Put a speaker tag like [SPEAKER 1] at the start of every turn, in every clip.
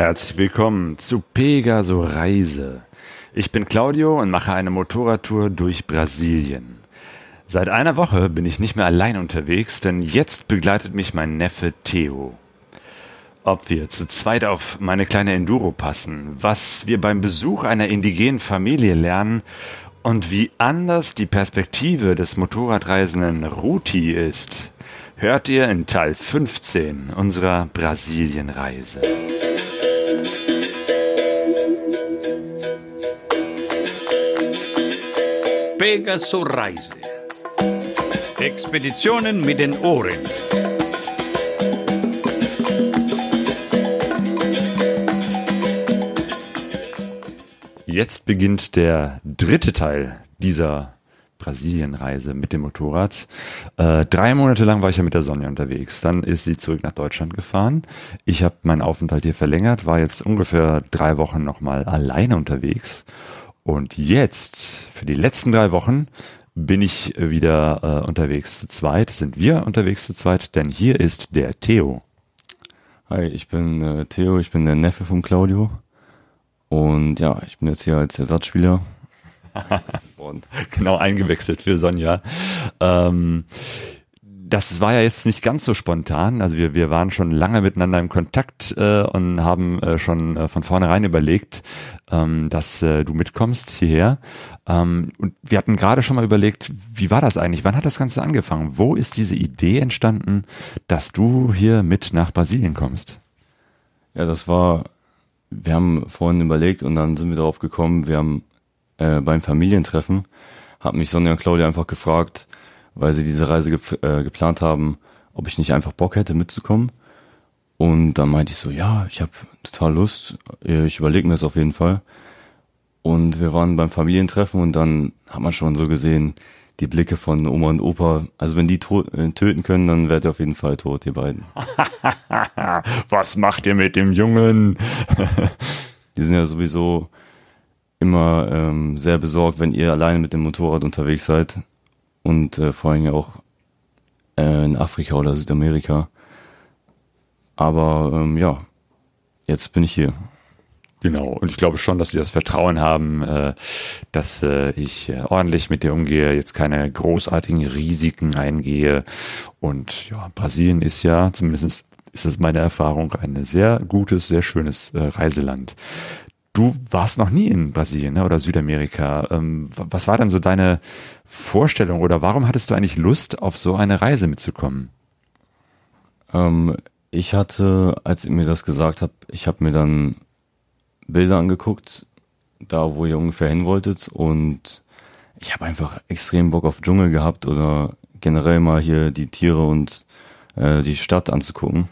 [SPEAKER 1] Herzlich willkommen zu Pegaso Reise. Ich bin Claudio und mache eine Motorradtour durch Brasilien. Seit einer Woche bin ich nicht mehr allein unterwegs, denn jetzt begleitet mich mein Neffe Theo. Ob wir zu zweit auf meine kleine Enduro passen, was wir beim Besuch einer indigenen Familie lernen und wie anders die Perspektive des Motorradreisenden Ruti ist, hört ihr in Teil 15 unserer Brasilienreise.
[SPEAKER 2] Pegaso Reise. Expeditionen mit den Ohren.
[SPEAKER 1] Jetzt beginnt der dritte Teil dieser Brasilienreise mit dem Motorrad. Äh, drei Monate lang war ich ja mit der Sonja unterwegs. Dann ist sie zurück nach Deutschland gefahren. Ich habe meinen Aufenthalt hier verlängert, war jetzt ungefähr drei Wochen nochmal alleine unterwegs. Und jetzt, für die letzten drei Wochen, bin ich wieder äh, unterwegs zu zweit. Sind wir unterwegs zu zweit, denn hier ist der Theo.
[SPEAKER 3] Hi, ich bin äh, Theo, ich bin der Neffe von Claudio. Und ja, ich bin jetzt hier als Ersatzspieler.
[SPEAKER 1] genau eingewechselt für Sonja. Ähm, das war ja jetzt nicht ganz so spontan. Also wir, wir waren schon lange miteinander im Kontakt äh, und haben äh, schon äh, von vornherein überlegt, ähm, dass äh, du mitkommst hierher. Ähm, und wir hatten gerade schon mal überlegt, wie war das eigentlich? Wann hat das Ganze angefangen? Wo ist diese Idee entstanden, dass du hier mit nach Brasilien kommst?
[SPEAKER 3] Ja, das war, wir haben vorhin überlegt und dann sind wir darauf gekommen, wir haben äh, beim Familientreffen, hat mich Sonja und Claudia einfach gefragt, weil sie diese Reise ge äh, geplant haben, ob ich nicht einfach Bock hätte mitzukommen. Und dann meinte ich so, ja, ich habe total Lust, ich überlege mir das auf jeden Fall. Und wir waren beim Familientreffen und dann hat man schon so gesehen, die Blicke von Oma und Opa. Also wenn die äh, töten können, dann werdet ihr auf jeden Fall tot, ihr beiden.
[SPEAKER 1] Was macht ihr mit dem Jungen?
[SPEAKER 3] die sind ja sowieso immer ähm, sehr besorgt, wenn ihr alleine mit dem Motorrad unterwegs seid und äh, vor allem auch äh, in Afrika oder Südamerika. Aber ähm, ja, jetzt bin ich hier.
[SPEAKER 1] Genau, und ich glaube schon, dass sie das Vertrauen haben, äh, dass äh, ich äh, ordentlich mit dir umgehe, jetzt keine großartigen Risiken eingehe. Und ja, Brasilien ist ja, zumindest ist das meine Erfahrung, ein sehr gutes, sehr schönes Reiseland. Du warst noch nie in Brasilien ne, oder Südamerika. Ähm, was war denn so deine Vorstellung oder warum hattest du eigentlich Lust, auf so eine Reise mitzukommen?
[SPEAKER 3] Ähm, ich hatte, als ihr mir das gesagt habt, ich habe mir dann Bilder angeguckt, da wo ihr ungefähr hin wolltet und ich habe einfach extrem Bock auf Dschungel gehabt oder generell mal hier die Tiere und äh, die Stadt anzugucken.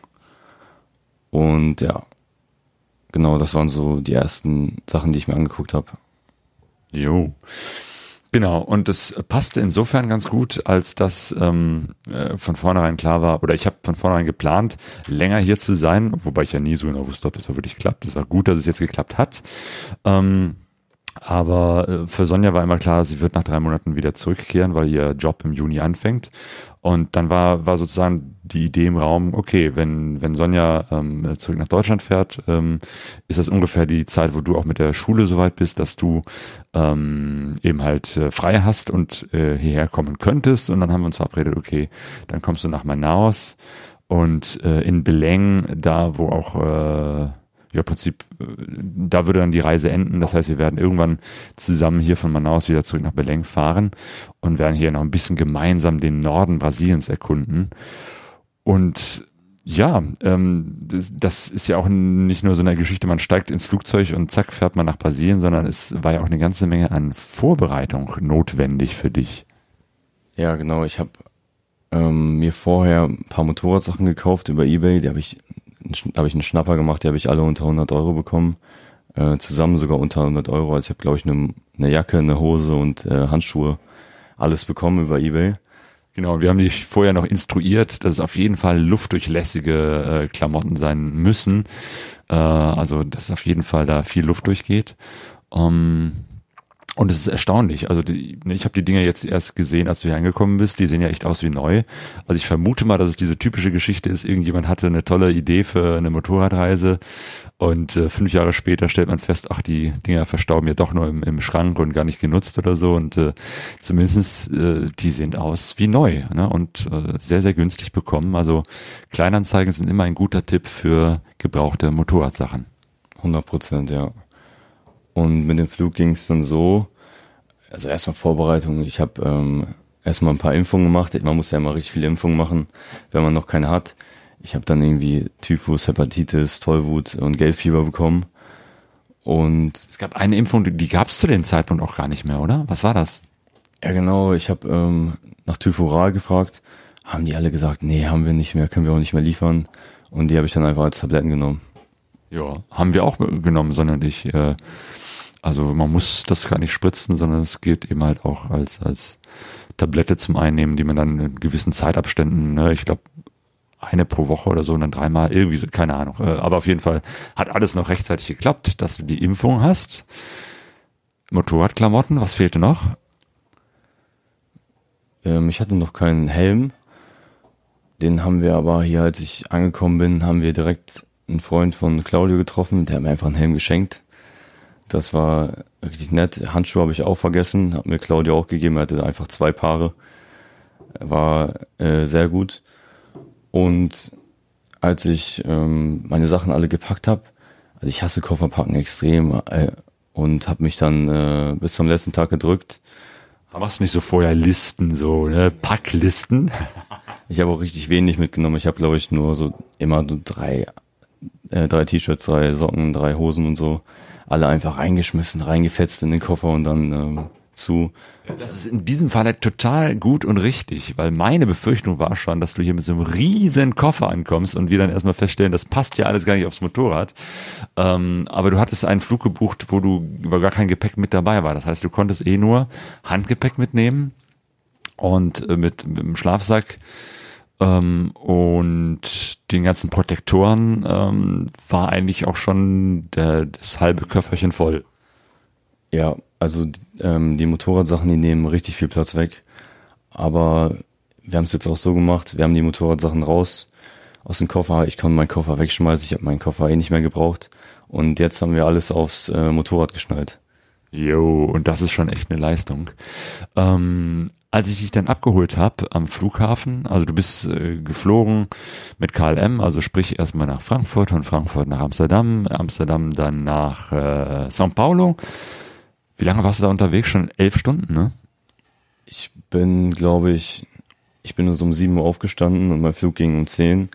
[SPEAKER 3] Und ja, genau, das waren so die ersten Sachen, die ich mir angeguckt habe.
[SPEAKER 1] Jo. Genau, und es passte insofern ganz gut, als dass ähm, äh, von vornherein klar war, oder ich habe von vornherein geplant, länger hier zu sein, wobei ich ja nie so genau wusste, ob das wirklich klappt. Es war gut, dass es jetzt geklappt hat. Ähm, aber äh, für Sonja war immer klar, sie wird nach drei Monaten wieder zurückkehren, weil ihr Job im Juni anfängt. Und dann war, war sozusagen die Idee im Raum, okay, wenn, wenn Sonja ähm, zurück nach Deutschland fährt, ähm, ist das ungefähr die Zeit, wo du auch mit der Schule soweit bist, dass du ähm, eben halt äh, frei hast und äh, hierher kommen könntest. Und dann haben wir uns verabredet, okay, dann kommst du nach Manaus und äh, in Beleng, da wo auch äh, ja, im Prinzip, äh, da würde dann die Reise enden. Das heißt, wir werden irgendwann zusammen hier von Manaus wieder zurück nach Belém fahren und werden hier noch ein bisschen gemeinsam den Norden Brasiliens erkunden. Und ja, ähm, das ist ja auch nicht nur so eine Geschichte, man steigt ins Flugzeug und zack, fährt man nach Brasilien, sondern es war ja auch eine ganze Menge an Vorbereitung notwendig für dich.
[SPEAKER 3] Ja, genau. Ich habe ähm, mir vorher ein paar Motorradsachen gekauft über Ebay. Die habe ich da habe ich einen Schnapper gemacht, die habe ich alle unter 100 Euro bekommen. Äh, zusammen sogar unter 100 Euro. Also ich habe, glaube ich, eine, eine Jacke, eine Hose und äh, Handschuhe alles bekommen über Ebay.
[SPEAKER 1] Genau, wir haben dich vorher noch instruiert, dass es auf jeden Fall luftdurchlässige äh, Klamotten sein müssen. Äh, also, dass auf jeden Fall da viel Luft durchgeht. Ähm, und es ist erstaunlich. Also die, ich habe die Dinger jetzt erst gesehen, als du hier angekommen bist. Die sehen ja echt aus wie neu. Also ich vermute mal, dass es diese typische Geschichte ist, irgendjemand hatte eine tolle Idee für eine Motorradreise und äh, fünf Jahre später stellt man fest, ach, die Dinger verstauben ja doch nur im, im Schrank und gar nicht genutzt oder so. Und äh, zumindest äh, die sehen aus wie neu ne? und äh, sehr, sehr günstig bekommen. Also Kleinanzeigen sind immer ein guter Tipp für gebrauchte Motorradsachen.
[SPEAKER 3] 100 Prozent, ja. Und mit dem Flug ging es dann so, also erstmal Vorbereitung. Ich habe ähm, erstmal ein paar Impfungen gemacht. Man muss ja immer richtig viele Impfungen machen, wenn man noch keine hat. Ich habe dann irgendwie Typhus, Hepatitis, Tollwut und Gelbfieber bekommen. Und
[SPEAKER 1] es gab eine Impfung, die, die gab es zu dem Zeitpunkt auch gar nicht mehr, oder? Was war das?
[SPEAKER 3] Ja, genau. Ich habe ähm, nach Typhoral gefragt. Haben die alle gesagt, nee, haben wir nicht mehr, können wir auch nicht mehr liefern. Und die habe ich dann einfach als Tabletten genommen.
[SPEAKER 1] Ja, haben wir auch genommen, sondern ich äh, also man muss das gar nicht spritzen, sondern es geht eben halt auch als, als Tablette zum Einnehmen, die man dann in gewissen Zeitabständen, ne, ich glaube, eine pro Woche oder so und dann dreimal, irgendwie so, keine Ahnung. Äh, aber auf jeden Fall hat alles noch rechtzeitig geklappt, dass du die Impfung hast. Motorradklamotten, was fehlte noch?
[SPEAKER 3] Ähm, ich hatte noch keinen Helm. Den haben wir aber hier, als ich angekommen bin, haben wir direkt einen Freund von Claudio getroffen, der hat mir einfach einen Helm geschenkt. Das war richtig nett. Handschuhe habe ich auch vergessen, hat mir Claudia auch gegeben. Er hatte einfach zwei Paare. War äh, sehr gut. Und als ich ähm, meine Sachen alle gepackt habe, also ich hasse Kofferpacken extrem äh, und habe mich dann äh, bis zum letzten Tag gedrückt.
[SPEAKER 1] Machst nicht so vorher Listen, so ne? Packlisten?
[SPEAKER 3] ich habe auch richtig wenig mitgenommen. Ich habe glaube ich nur so immer so drei, äh, drei T-Shirts, drei Socken, drei Hosen und so alle einfach reingeschmissen, reingefetzt in den Koffer und dann ähm, zu.
[SPEAKER 1] Das ist in diesem Fall halt total gut und richtig, weil meine Befürchtung war schon, dass du hier mit so einem riesen Koffer ankommst und wir dann erstmal feststellen, das passt ja alles gar nicht aufs Motorrad. Ähm, aber du hattest einen Flug gebucht, wo du über gar kein Gepäck mit dabei war. Das heißt, du konntest eh nur Handgepäck mitnehmen und äh, mit, mit dem Schlafsack ähm, und den ganzen Protektoren ähm, war eigentlich auch schon der, das halbe Köfferchen voll.
[SPEAKER 3] Ja, also ähm, die Motorradsachen, die nehmen richtig viel Platz weg. Aber wir haben es jetzt auch so gemacht, wir haben die Motorradsachen raus aus dem Koffer. Ich konnte meinen Koffer wegschmeißen, ich habe meinen Koffer eh nicht mehr gebraucht. Und jetzt haben wir alles aufs äh, Motorrad geschnallt.
[SPEAKER 1] Jo, und das ist schon echt eine Leistung. Ähm, als ich dich dann abgeholt habe am Flughafen, also du bist äh, geflogen mit KLM, also sprich erstmal nach Frankfurt, von Frankfurt nach Amsterdam, Amsterdam dann nach äh, São Paulo. Wie lange warst du da unterwegs? Schon elf Stunden, ne?
[SPEAKER 3] Ich bin, glaube ich, ich bin so um sieben Uhr aufgestanden und mein Flug ging um zehn.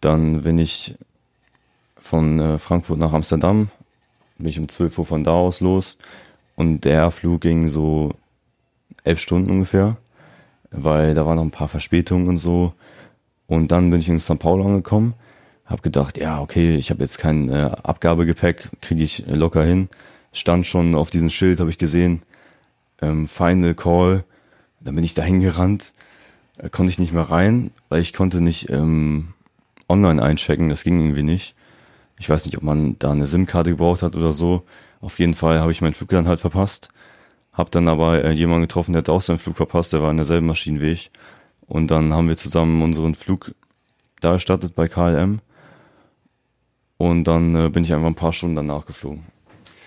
[SPEAKER 3] Dann bin ich von äh, Frankfurt nach Amsterdam, bin ich um zwölf Uhr von da aus los und der Flug ging so elf Stunden ungefähr, weil da waren noch ein paar Verspätungen und so. Und dann bin ich in St. Paulo angekommen, habe gedacht, ja, okay, ich habe jetzt kein äh, Abgabegepäck, kriege ich locker hin. Stand schon auf diesem Schild, habe ich gesehen, ähm, Final Call. Dann bin ich da hingerannt, äh, konnte ich nicht mehr rein, weil ich konnte nicht ähm, online einchecken, das ging irgendwie nicht. Ich weiß nicht, ob man da eine SIM-Karte gebraucht hat oder so. Auf jeden Fall habe ich meinen Flug dann halt verpasst. Hab dann aber äh, jemanden getroffen, der hat auch seinen Flug verpasst, der war in derselben Maschinenweg. Und dann haben wir zusammen unseren Flug da erstattet bei KLM. Und dann äh, bin ich einfach ein paar Stunden danach geflogen.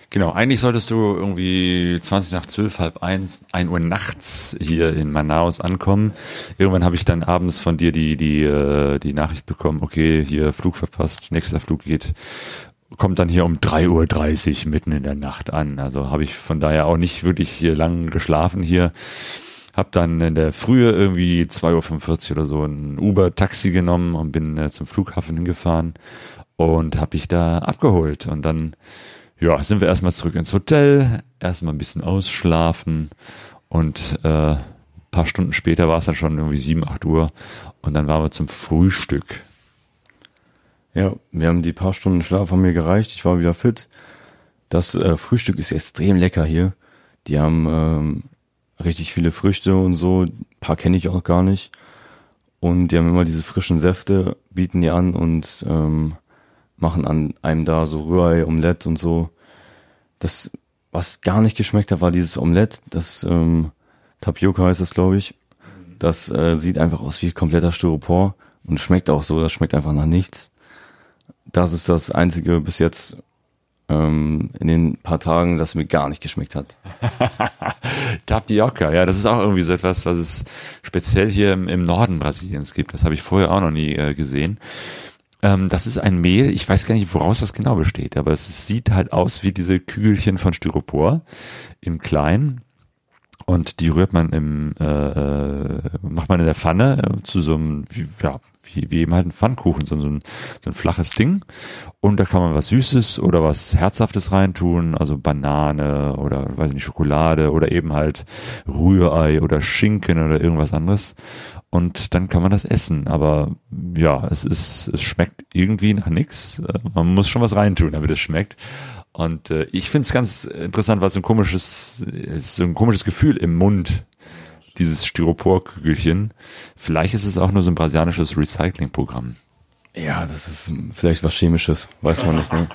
[SPEAKER 1] Genau, eigentlich solltest du irgendwie 20 nach 12, halb eins, ein Uhr nachts hier in Manaus ankommen. Irgendwann habe ich dann abends von dir die, die, äh, die Nachricht bekommen, okay, hier Flug verpasst, nächster Flug geht kommt dann hier um 3.30 Uhr mitten in der Nacht an. Also habe ich von daher auch nicht wirklich hier lang geschlafen hier. Hab dann in der Frühe irgendwie 2.45 Uhr oder so ein Uber-Taxi genommen und bin äh, zum Flughafen hingefahren und habe ich da abgeholt. Und dann ja, sind wir erstmal zurück ins Hotel, erstmal ein bisschen ausschlafen und äh, paar Stunden später war es dann schon irgendwie 7, 8 Uhr und dann waren wir zum Frühstück.
[SPEAKER 3] Ja, wir haben die paar Stunden Schlaf haben mir gereicht. Ich war wieder fit. Das äh, Frühstück ist extrem lecker hier. Die haben ähm, richtig viele Früchte und so. Ein paar kenne ich auch gar nicht. Und die haben immer diese frischen Säfte, bieten die an und ähm, machen an einem da so Rührei, Omelette und so. Das, was gar nicht geschmeckt hat, war dieses Omelette. Das ähm, Tapioca heißt das, glaube ich. Das äh, sieht einfach aus wie kompletter Styropor und schmeckt auch so. Das schmeckt einfach nach nichts. Das ist das einzige bis jetzt ähm, in den paar Tagen, das mir gar nicht geschmeckt hat.
[SPEAKER 1] Tapioca, ja, das ist auch irgendwie so etwas, was es speziell hier im, im Norden Brasiliens gibt. Das habe ich vorher auch noch nie äh, gesehen. Ähm, das ist ein Mehl, ich weiß gar nicht, woraus das genau besteht, aber es sieht halt aus wie diese Kügelchen von Styropor im Kleinen. Und die rührt man im, äh, äh macht man in der Pfanne äh, zu so einem, ja, wie, wie eben halt ein Pfannkuchen, so, ein, so ein flaches Ding. Und da kann man was Süßes oder was Herzhaftes reintun, also Banane oder weiß nicht, Schokolade oder eben halt Rührei oder Schinken oder irgendwas anderes. Und dann kann man das essen. Aber ja, es ist, es schmeckt irgendwie nach nichts. Man muss schon was reintun, damit es schmeckt. Und äh, ich finde es ganz interessant, weil es ein komisches, es ist so ein komisches Gefühl im Mund dieses Styroporkügelchen. Vielleicht ist es auch nur so ein brasilianisches Recyclingprogramm.
[SPEAKER 3] Ja, das ist vielleicht was Chemisches, weiß man nicht, ne?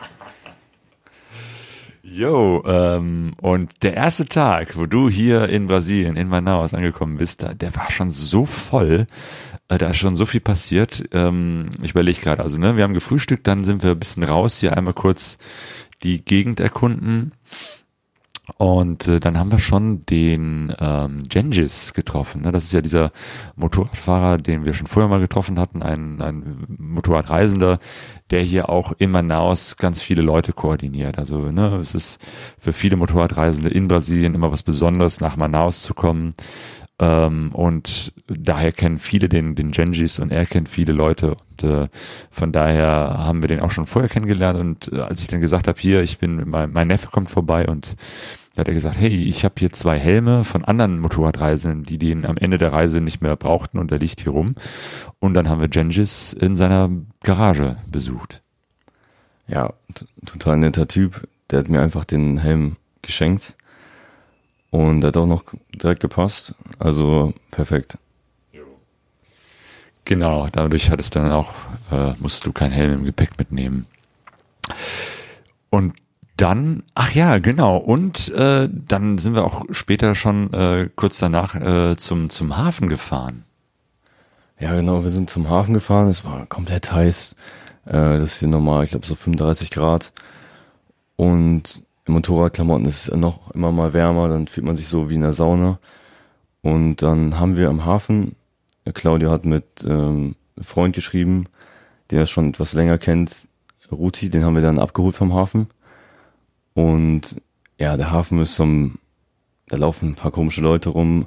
[SPEAKER 1] Jo, ähm, und der erste Tag, wo du hier in Brasilien, in Manaus angekommen bist, da, der war schon so voll, äh, da ist schon so viel passiert. Ähm, ich überlege gerade, also ne, wir haben gefrühstückt, dann sind wir ein bisschen raus, hier einmal kurz die Gegend erkunden. Und äh, dann haben wir schon den ähm, Gengis getroffen. Ne? Das ist ja dieser Motorradfahrer, den wir schon vorher mal getroffen hatten, ein, ein Motorradreisender, der hier auch in Manaus ganz viele Leute koordiniert. Also ne, es ist für viele Motorradreisende in Brasilien immer was Besonderes, nach Manaus zu kommen. Ähm, und daher kennen viele den, den Gengis und er kennt viele Leute. Und äh, von daher haben wir den auch schon vorher kennengelernt. Und äh, als ich dann gesagt habe, hier, ich bin, mein, mein Neffe kommt vorbei und da hat er gesagt, hey, ich habe hier zwei Helme von anderen Motorradreisenden, die den am Ende der Reise nicht mehr brauchten und der liegt hier rum. Und dann haben wir Gengis in seiner Garage besucht.
[SPEAKER 3] Ja, total netter Typ. Der hat mir einfach den Helm geschenkt. Und hat auch noch direkt gepasst. Also perfekt.
[SPEAKER 1] Genau, dadurch hat es dann auch, äh, musst du keinen Helm im Gepäck mitnehmen. Und dann, ach ja, genau. Und äh, dann sind wir auch später schon äh, kurz danach äh, zum, zum Hafen gefahren.
[SPEAKER 3] Ja, genau, wir sind zum Hafen gefahren. Es war komplett heiß. Äh, das ist hier normal, ich glaube so 35 Grad. Und Motorradklamotten ist es noch immer mal wärmer, dann fühlt man sich so wie in der Sauna. Und dann haben wir am Hafen, äh, Claudia hat mit ähm, einem Freund geschrieben, der das schon etwas länger kennt, Ruti, den haben wir dann abgeholt vom Hafen. Und ja, der Hafen ist zum, da laufen ein paar komische Leute rum.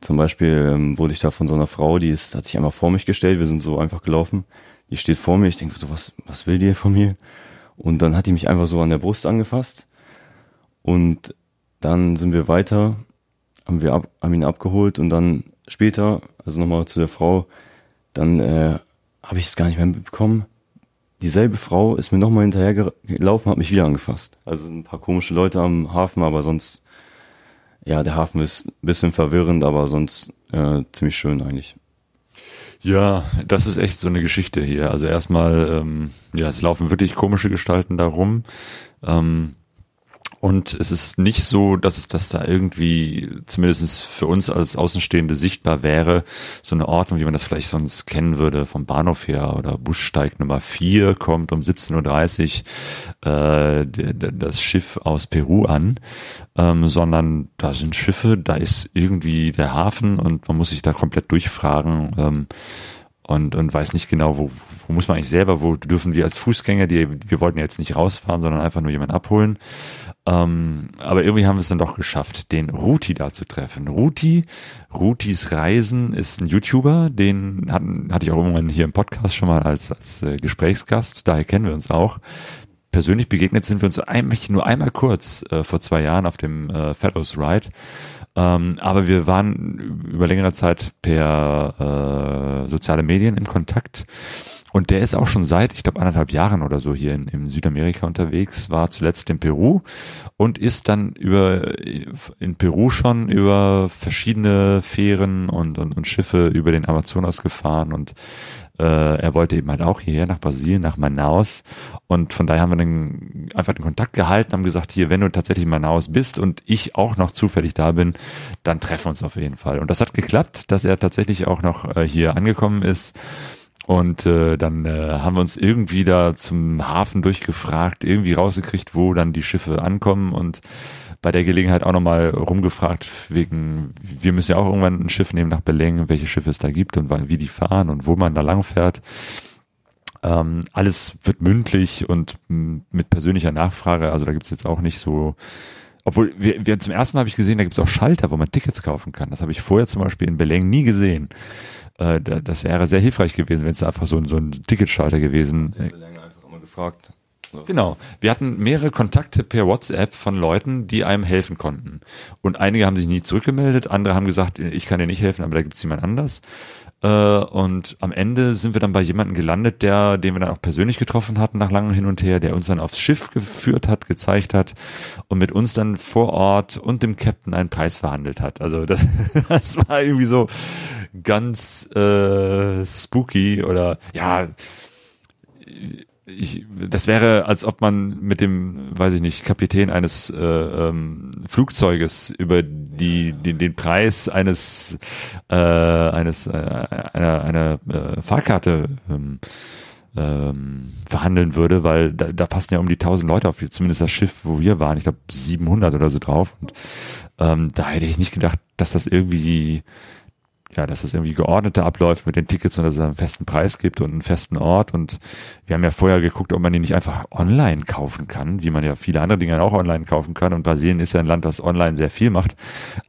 [SPEAKER 3] Zum Beispiel ähm, wurde ich da von so einer Frau, die ist, hat sich einfach vor mich gestellt, wir sind so einfach gelaufen. Die steht vor mir, ich denke so, was, was will die von mir? Und dann hat die mich einfach so an der Brust angefasst. Und dann sind wir weiter, haben wir ab, haben ihn abgeholt und dann später, also nochmal zu der Frau, dann äh, habe ich es gar nicht mehr mitbekommen dieselbe Frau ist mir nochmal hinterher gelaufen, hat mich wieder angefasst. Also ein paar komische Leute am Hafen, aber sonst, ja, der Hafen ist ein bisschen verwirrend, aber sonst äh, ziemlich schön eigentlich.
[SPEAKER 1] Ja, das ist echt so eine Geschichte hier. Also erstmal, ähm, ja, es laufen wirklich komische Gestalten da rum. Ähm, und es ist nicht so, dass es das da irgendwie, zumindest für uns als Außenstehende sichtbar wäre, so eine Ordnung, wie man das vielleicht sonst kennen würde vom Bahnhof her oder Bussteig Nummer 4 kommt um 17.30 Uhr äh, das Schiff aus Peru an, ähm, sondern da sind Schiffe, da ist irgendwie der Hafen und man muss sich da komplett durchfragen, ähm, und, und weiß nicht genau, wo, wo muss man eigentlich selber, wo dürfen wir als Fußgänger, die, wir wollten jetzt nicht rausfahren, sondern einfach nur jemanden abholen. Ähm, aber irgendwie haben wir es dann doch geschafft, den Ruti da zu treffen. Ruti, Rutis Reisen ist ein YouTuber, den hatten, hatte ich auch irgendwann hier im Podcast schon mal als, als äh, Gesprächsgast, daher kennen wir uns auch. Persönlich begegnet sind wir uns eigentlich nur einmal kurz äh, vor zwei Jahren auf dem äh, Fellows Ride. Ähm, aber wir waren über längere Zeit per äh, soziale Medien in Kontakt. Und der ist auch schon seit, ich glaube, anderthalb Jahren oder so hier in, in Südamerika unterwegs, war zuletzt in Peru und ist dann über in Peru schon über verschiedene Fähren und, und, und Schiffe über den Amazonas gefahren und er wollte eben halt auch hierher nach Brasilien, nach Manaus. Und von daher haben wir dann einfach den Kontakt gehalten, haben gesagt, hier, wenn du tatsächlich in Manaus bist und ich auch noch zufällig da bin, dann treffen wir uns auf jeden Fall. Und das hat geklappt, dass er tatsächlich auch noch äh, hier angekommen ist. Und äh, dann äh, haben wir uns irgendwie da zum Hafen durchgefragt, irgendwie rausgekriegt, wo dann die Schiffe ankommen und bei der Gelegenheit auch nochmal rumgefragt, wegen, wir müssen ja auch irgendwann ein Schiff nehmen nach Beleng, welche Schiffe es da gibt und wie die fahren und wo man da lang fährt. Ähm, alles wird mündlich und mit persönlicher Nachfrage, also da gibt's jetzt auch nicht so, obwohl wir, wir zum ersten habe ich gesehen, da gibt's auch Schalter, wo man Tickets kaufen kann. Das habe ich vorher zum Beispiel in Beleng nie gesehen. Äh, das wäre sehr hilfreich gewesen, wenn es einfach so, so ein Ticketschalter gewesen.
[SPEAKER 3] Ich habe einfach immer gefragt.
[SPEAKER 1] Genau. Wir hatten mehrere Kontakte per WhatsApp von Leuten, die einem helfen konnten. Und einige haben sich nie zurückgemeldet, andere haben gesagt, ich kann dir nicht helfen, aber da gibt es jemand anders. Äh, und am Ende sind wir dann bei jemandem gelandet, der, den wir dann auch persönlich getroffen hatten nach langem Hin und her, der uns dann aufs Schiff geführt hat, gezeigt hat und mit uns dann vor Ort und dem Captain einen Preis verhandelt hat. Also das, das war irgendwie so ganz äh, spooky oder ja ich, das wäre, als ob man mit dem, weiß ich nicht, Kapitän eines äh, ähm, Flugzeuges über die, den, den Preis eines äh, eines äh, einer, einer äh, Fahrkarte ähm, ähm, verhandeln würde, weil da, da passen ja um die 1000 Leute auf, zumindest das Schiff, wo wir waren, ich glaube 700 oder so drauf. Und ähm, da hätte ich nicht gedacht, dass das irgendwie ja, dass es irgendwie geordneter abläuft mit den Tickets und dass es einen festen Preis gibt und einen festen Ort. Und wir haben ja vorher geguckt, ob man die nicht einfach online kaufen kann, wie man ja viele andere Dinge auch online kaufen kann. Und Brasilien ist ja ein Land, das online sehr viel macht.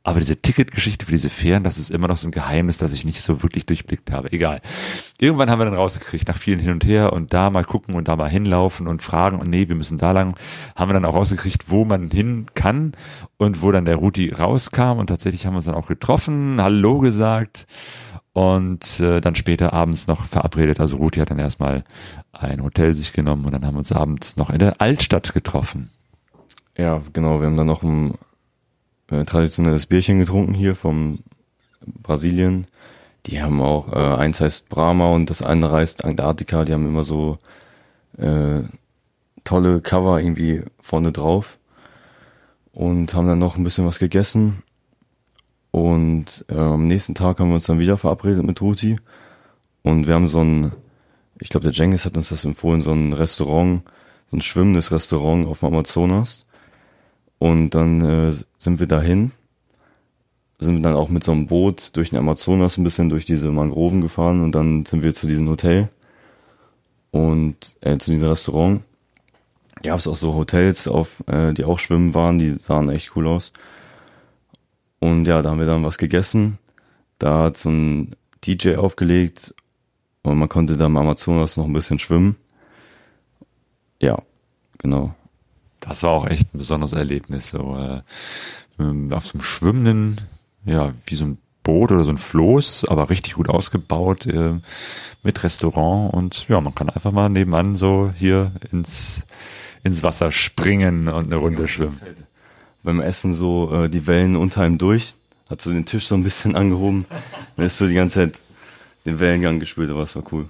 [SPEAKER 1] Aber diese Ticketgeschichte für diese Fähren, das ist immer noch so ein Geheimnis, das ich nicht so wirklich durchblickt habe. Egal. Irgendwann haben wir dann rausgekriegt, nach vielen hin und her und da mal gucken und da mal hinlaufen und fragen und nee, wir müssen da lang, haben wir dann auch rausgekriegt, wo man hin kann und wo dann der Ruti rauskam und tatsächlich haben wir uns dann auch getroffen, Hallo gesagt und äh, dann später abends noch verabredet. Also Ruti hat dann erstmal ein Hotel sich genommen und dann haben wir uns abends noch in der Altstadt getroffen.
[SPEAKER 3] Ja, genau, wir haben dann noch ein äh, traditionelles Bierchen getrunken hier vom Brasilien die haben auch, äh, eins heißt Brahma und das andere heißt Antarktika, die haben immer so äh, tolle Cover irgendwie vorne drauf und haben dann noch ein bisschen was gegessen. Und äh, am nächsten Tag haben wir uns dann wieder verabredet mit Ruti. Und wir haben so ein, ich glaube der Jengis hat uns das empfohlen, so ein Restaurant, so ein schwimmendes Restaurant auf dem Amazonas. Und dann äh, sind wir dahin sind dann auch mit so einem Boot durch den Amazonas ein bisschen durch diese Mangroven gefahren und dann sind wir zu diesem Hotel und äh, zu diesem Restaurant. Gab es auch so Hotels, auf, äh, die auch schwimmen waren, die sahen echt cool aus. Und ja, da haben wir dann was gegessen. Da hat so ein DJ aufgelegt und man konnte da im Amazonas noch ein bisschen schwimmen. Ja, genau.
[SPEAKER 1] Das war auch echt ein besonderes Erlebnis, so äh, auf so einem schwimmenden ja, wie so ein Boot oder so ein Floß, aber richtig gut ausgebaut äh, mit Restaurant und ja, man kann einfach mal nebenan so hier ins, ins Wasser springen und eine Runde schwimmen. Halt
[SPEAKER 3] beim Essen so äh, die Wellen unter ihm durch, hat so den Tisch so ein bisschen angehoben, dann ist so die ganze Zeit den Wellengang gespielt, aber es war cool.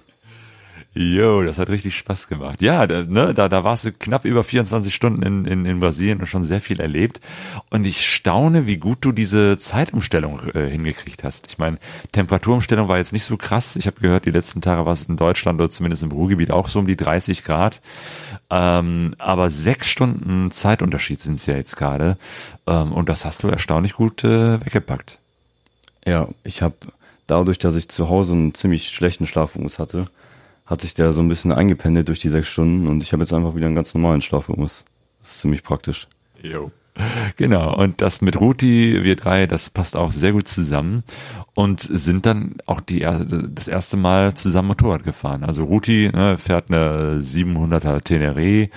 [SPEAKER 1] Jo, das hat richtig Spaß gemacht. Ja, da, ne, da, da warst du knapp über 24 Stunden in, in, in Brasilien und schon sehr viel erlebt. Und ich staune, wie gut du diese Zeitumstellung äh, hingekriegt hast. Ich meine, Temperaturumstellung war jetzt nicht so krass. Ich habe gehört, die letzten Tage war es in Deutschland oder zumindest im Ruhrgebiet auch so um die 30 Grad. Ähm, aber sechs Stunden Zeitunterschied sind es ja jetzt gerade. Ähm, und das hast du erstaunlich gut äh, weggepackt.
[SPEAKER 3] Ja, ich habe dadurch, dass ich zu Hause einen ziemlich schlechten Schlafrhythmus hatte, hat sich der so ein bisschen eingependelt durch die sechs Stunden und ich habe jetzt einfach wieder einen ganz normalen Schlafrhythmus. Das ist ziemlich praktisch.
[SPEAKER 1] Jo. Genau, und das mit Ruti, wir drei, das passt auch sehr gut zusammen und sind dann auch die, das erste Mal zusammen Motorrad gefahren. Also Ruti ne, fährt eine 700er Teneré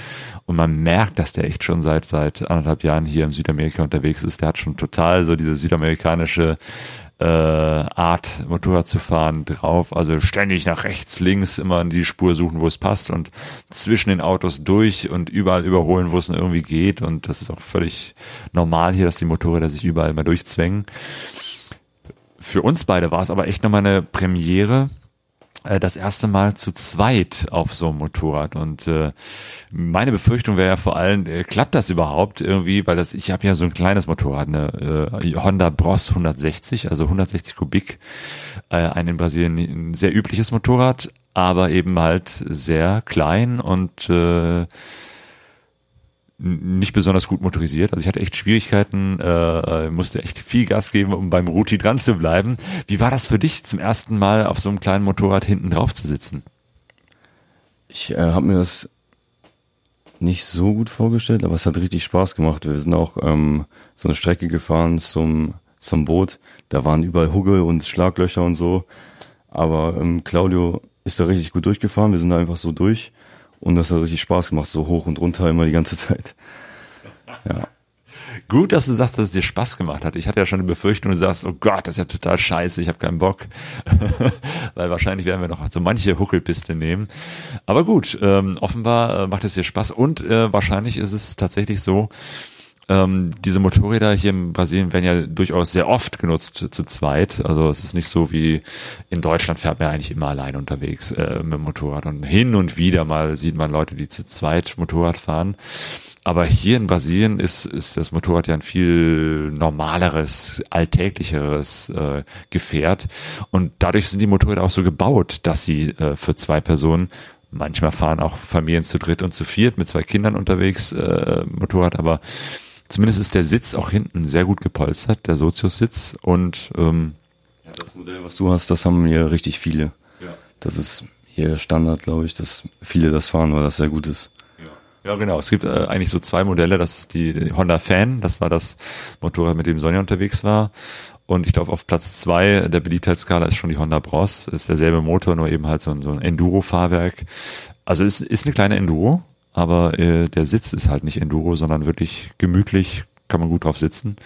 [SPEAKER 1] und man merkt, dass der echt schon seit, seit anderthalb Jahren hier in Südamerika unterwegs ist. Der hat schon total so diese südamerikanische äh, Art, Motorrad zu fahren, drauf. Also ständig nach rechts, links immer in die Spur suchen, wo es passt und zwischen den Autos durch und überall überholen, wo es irgendwie geht. Und das ist auch völlig normal hier, dass die Motorräder sich überall mal durchzwängen. Für uns beide war es aber echt nochmal eine Premiere, das erste Mal zu zweit auf so einem Motorrad. Und äh, meine Befürchtung wäre ja vor allem, äh, klappt das überhaupt irgendwie, weil das ich habe ja so ein kleines Motorrad, eine äh, Honda Bros 160, also 160 Kubik, äh, ein in Brasilien ein sehr übliches Motorrad, aber eben halt sehr klein und äh, nicht besonders gut motorisiert. Also ich hatte echt Schwierigkeiten, äh, musste echt viel Gas geben, um beim Ruti dran zu bleiben. Wie war das für dich, zum ersten Mal auf so einem kleinen Motorrad hinten drauf zu sitzen?
[SPEAKER 3] Ich äh, habe mir das nicht so gut vorgestellt, aber es hat richtig Spaß gemacht. Wir sind auch ähm, so eine Strecke gefahren zum, zum Boot. Da waren überall Huggel und Schlaglöcher und so. Aber ähm, Claudio ist da richtig gut durchgefahren. Wir sind da einfach so durch. Und das hat richtig Spaß gemacht, so hoch und runter immer die ganze Zeit. Ja.
[SPEAKER 1] Gut, dass du sagst, dass es dir Spaß gemacht hat. Ich hatte ja schon eine Befürchtung, du sagst, oh Gott, das ist ja total scheiße, ich habe keinen Bock. Weil wahrscheinlich werden wir noch so manche Huckelpiste nehmen. Aber gut, ähm, offenbar äh, macht es dir Spaß und äh, wahrscheinlich ist es tatsächlich so, ähm, diese Motorräder hier in Brasilien werden ja durchaus sehr oft genutzt zu zweit. Also es ist nicht so wie in Deutschland fährt man eigentlich immer allein unterwegs äh, mit dem Motorrad. Und hin und wieder mal sieht man Leute, die zu zweit Motorrad fahren. Aber hier in Brasilien ist, ist das Motorrad ja ein viel normaleres, alltäglicheres äh, Gefährt. Und dadurch sind die Motorräder auch so gebaut, dass sie äh, für zwei Personen Manchmal fahren auch Familien zu dritt und zu viert mit zwei Kindern unterwegs äh, Motorrad, aber Zumindest ist der Sitz auch hinten sehr gut gepolstert, der Sozius-Sitz. Und ähm,
[SPEAKER 3] ja, das Modell, was du hast, das haben hier richtig viele. Ja. Das ist hier Standard, glaube ich, dass viele das fahren, weil das sehr gut ist.
[SPEAKER 1] Ja, genau. Es gibt äh, eigentlich so zwei Modelle. Das ist die, die Honda Fan, das war das Motorrad, mit dem Sonja unterwegs war. Und ich glaube, auf Platz zwei der Beliebtheitsskala ist schon die Honda Bros. Ist derselbe Motor, nur eben halt so ein, so ein Enduro-Fahrwerk. Also ist, ist eine kleine Enduro, aber äh, der Sitz ist halt nicht Enduro, sondern wirklich gemütlich, kann man gut drauf sitzen.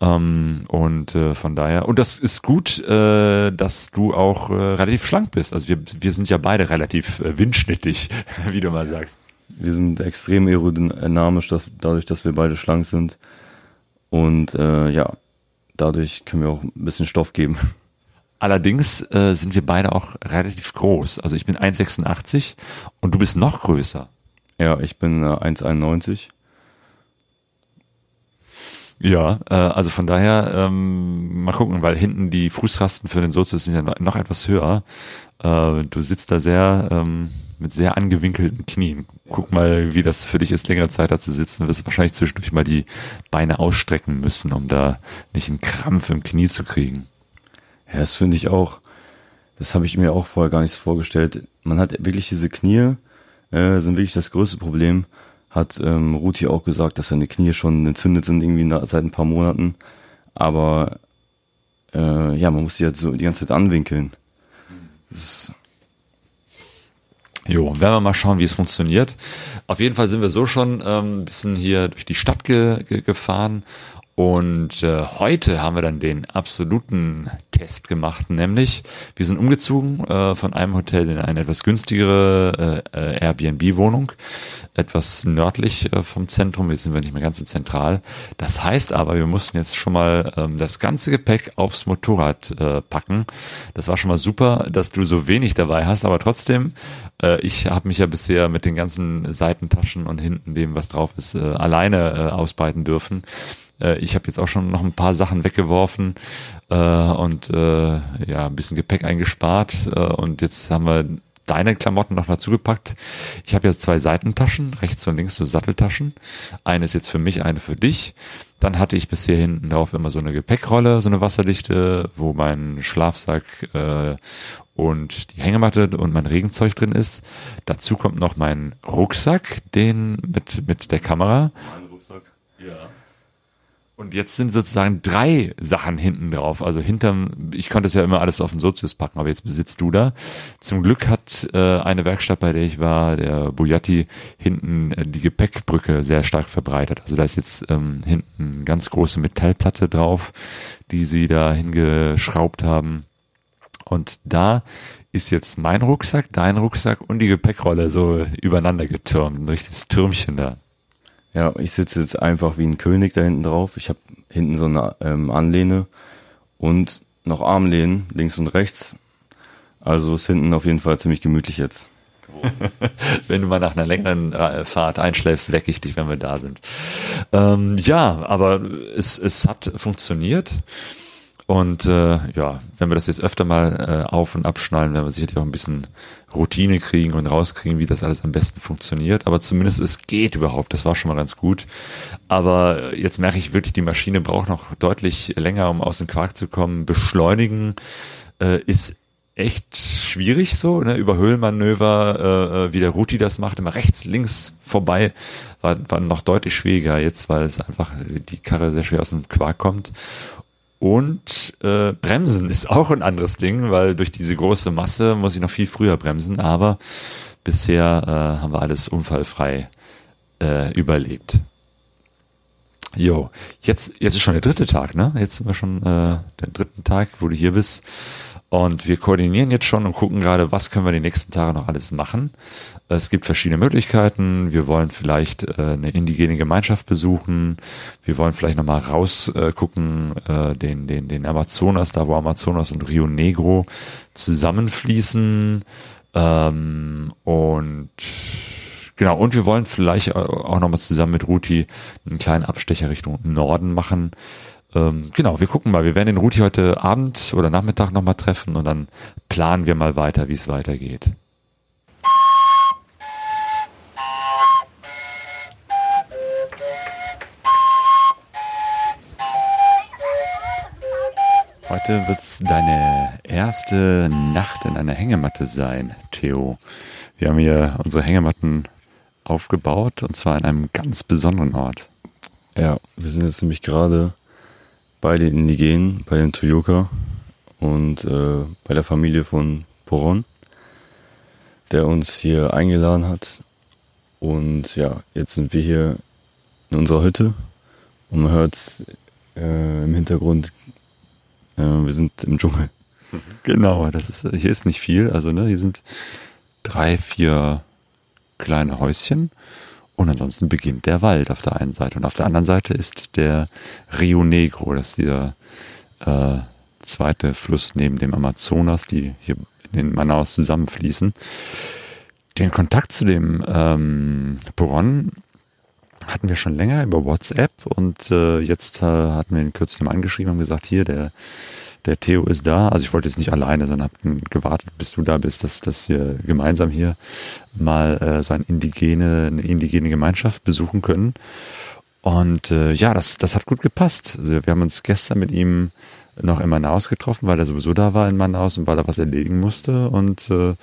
[SPEAKER 1] Ähm, und äh, von daher, und das ist gut, äh, dass du auch äh, relativ schlank bist. Also wir, wir sind ja beide relativ äh, windschnittig, wie du mal sagst.
[SPEAKER 3] Wir sind extrem aerodynamisch, dass, dadurch, dass wir beide schlank sind. Und äh, ja, dadurch können wir auch ein bisschen Stoff geben.
[SPEAKER 1] Allerdings äh, sind wir beide auch relativ groß. Also ich bin 1,86 und du bist noch größer.
[SPEAKER 3] Ja, ich bin äh, 1,91.
[SPEAKER 1] Ja, äh, also von daher ähm, mal gucken, weil hinten die Fußrasten für den Sozius sind ja noch etwas höher. Äh, du sitzt da sehr ähm, mit sehr angewinkelten Knien. Guck mal, wie das für dich ist, längere Zeit da zu sitzen. Du wirst wahrscheinlich zwischendurch mal die Beine ausstrecken müssen, um da nicht einen Krampf im Knie zu kriegen.
[SPEAKER 3] Ja, das finde ich auch. Das habe ich mir auch vorher gar nicht so vorgestellt. Man hat wirklich diese Knie, äh, sind wirklich das größte Problem. Hat ähm, Ruti auch gesagt, dass seine Knie schon entzündet sind, irgendwie na, seit ein paar Monaten. Aber äh, ja, man muss sie halt so die ganze Zeit anwinkeln. Das
[SPEAKER 1] Jo, werden wir mal schauen, wie es funktioniert. Auf jeden Fall sind wir so schon ähm, ein bisschen hier durch die Stadt ge ge gefahren und äh, heute haben wir dann den absoluten Test gemacht, nämlich wir sind umgezogen äh, von einem Hotel in eine etwas günstigere äh, äh Airbnb-Wohnung, etwas nördlich äh, vom Zentrum. Jetzt sind wir nicht mehr ganz so zentral. Das heißt aber, wir mussten jetzt schon mal ähm, das ganze Gepäck aufs Motorrad äh, packen. Das war schon mal super, dass du so wenig dabei hast, aber trotzdem, äh, ich habe mich ja bisher mit den ganzen Seitentaschen und hinten dem, was drauf ist, äh, alleine äh, ausbreiten dürfen. Äh, ich habe jetzt auch schon noch ein paar Sachen weggeworfen äh, und äh, ja, ein bisschen Gepäck eingespart. Äh, und jetzt haben wir deine Klamotten noch dazu gepackt. Ich habe jetzt zwei Seitentaschen, rechts und links so Satteltaschen. Eine ist jetzt für mich, eine für dich. Dann hatte ich bisher hinten drauf immer so eine Gepäckrolle, so eine wasserdichte, wo mein Schlafsack äh, und die Hängematte und mein Regenzeug drin ist. Dazu kommt noch mein Rucksack, den mit mit der Kamera. Mein Rucksack. Ja. Und jetzt sind sozusagen drei Sachen hinten drauf. Also hinterm, ich konnte es ja immer alles auf den Sozius packen, aber jetzt besitzt du da. Zum Glück hat äh, eine Werkstatt, bei der ich war, der Bujatti, hinten äh, die Gepäckbrücke sehr stark verbreitet. Also da ist jetzt ähm, hinten ganz große Metallplatte drauf, die sie da hingeschraubt haben. Und da ist jetzt mein Rucksack, dein Rucksack und die Gepäckrolle so übereinander getürmt, durch das Türmchen da.
[SPEAKER 3] Ja, ich sitze jetzt einfach wie ein König da hinten drauf. Ich habe hinten so eine ähm, Anlehne und noch Armlehnen links und rechts. Also ist hinten auf jeden Fall ziemlich gemütlich jetzt.
[SPEAKER 1] wenn du mal nach einer längeren äh, Fahrt einschläfst, wecke ich dich, wenn wir da sind. Ähm, ja, aber es, es hat funktioniert. Und äh, ja, wenn wir das jetzt öfter mal äh, auf- und abschnallen, werden wir sicherlich auch ein bisschen Routine kriegen und rauskriegen, wie das alles am besten funktioniert. Aber zumindest es geht überhaupt. Das war schon mal ganz gut. Aber jetzt merke ich wirklich, die Maschine braucht noch deutlich länger, um aus dem Quark zu kommen. Beschleunigen äh, ist echt schwierig so, ne? über Höhlenmanöver, äh, äh, wie der Ruti das macht, immer rechts, links vorbei, war, war noch deutlich schwieriger jetzt, weil es einfach die Karre sehr schwer aus dem Quark kommt. Und äh, Bremsen ist auch ein anderes Ding, weil durch diese große Masse muss ich noch viel früher bremsen, aber bisher äh, haben wir alles unfallfrei äh, überlebt. Jo, jetzt, jetzt ist schon der dritte Tag, ne? Jetzt sind wir schon äh, den dritten Tag, wo du hier bist. Und wir koordinieren jetzt schon und gucken gerade, was können wir die nächsten Tage noch alles machen. Es gibt verschiedene Möglichkeiten. Wir wollen vielleicht äh, eine indigene Gemeinschaft besuchen. Wir wollen vielleicht nochmal rausgucken, äh, den, den, den Amazonas, da wo Amazonas und Rio Negro zusammenfließen. Ähm, und genau, und wir wollen vielleicht auch nochmal zusammen mit Ruti einen kleinen Abstecher Richtung Norden machen. Ähm, genau, wir gucken mal. Wir werden den Ruti heute Abend oder Nachmittag nochmal treffen und dann planen wir mal weiter, wie es weitergeht. Heute wird es deine erste Nacht in einer Hängematte sein, Theo. Wir haben hier unsere Hängematten aufgebaut und zwar an einem ganz besonderen Ort.
[SPEAKER 3] Ja, wir sind jetzt nämlich gerade bei den Indigenen, bei den Toyoka und äh, bei der Familie von Poron, der uns hier eingeladen hat. Und ja, jetzt sind wir hier in unserer Hütte und man hört äh, im Hintergrund äh, wir sind im Dschungel.
[SPEAKER 1] Genau, das ist, hier ist nicht viel. Also, ne, hier sind drei, vier kleine Häuschen und ansonsten beginnt der Wald auf der einen Seite. Und auf der anderen Seite ist der Rio Negro, das ist dieser äh, zweite Fluss neben dem Amazonas, die hier in Manaus zusammenfließen. Den Kontakt zu dem ähm, Poron hatten wir schon länger über WhatsApp und äh, jetzt äh, hatten wir ihn kürzlich mal angeschrieben und gesagt, hier, der, der Theo ist da. Also ich wollte jetzt nicht alleine, sondern habe gewartet, bis du da bist, dass, dass wir gemeinsam hier mal äh, so eine indigene, eine indigene Gemeinschaft besuchen können. Und äh, ja, das, das hat gut gepasst. Also wir haben uns gestern mit ihm noch in Manaus getroffen, weil er sowieso da war in Manaus und weil er was erledigen musste. Und äh,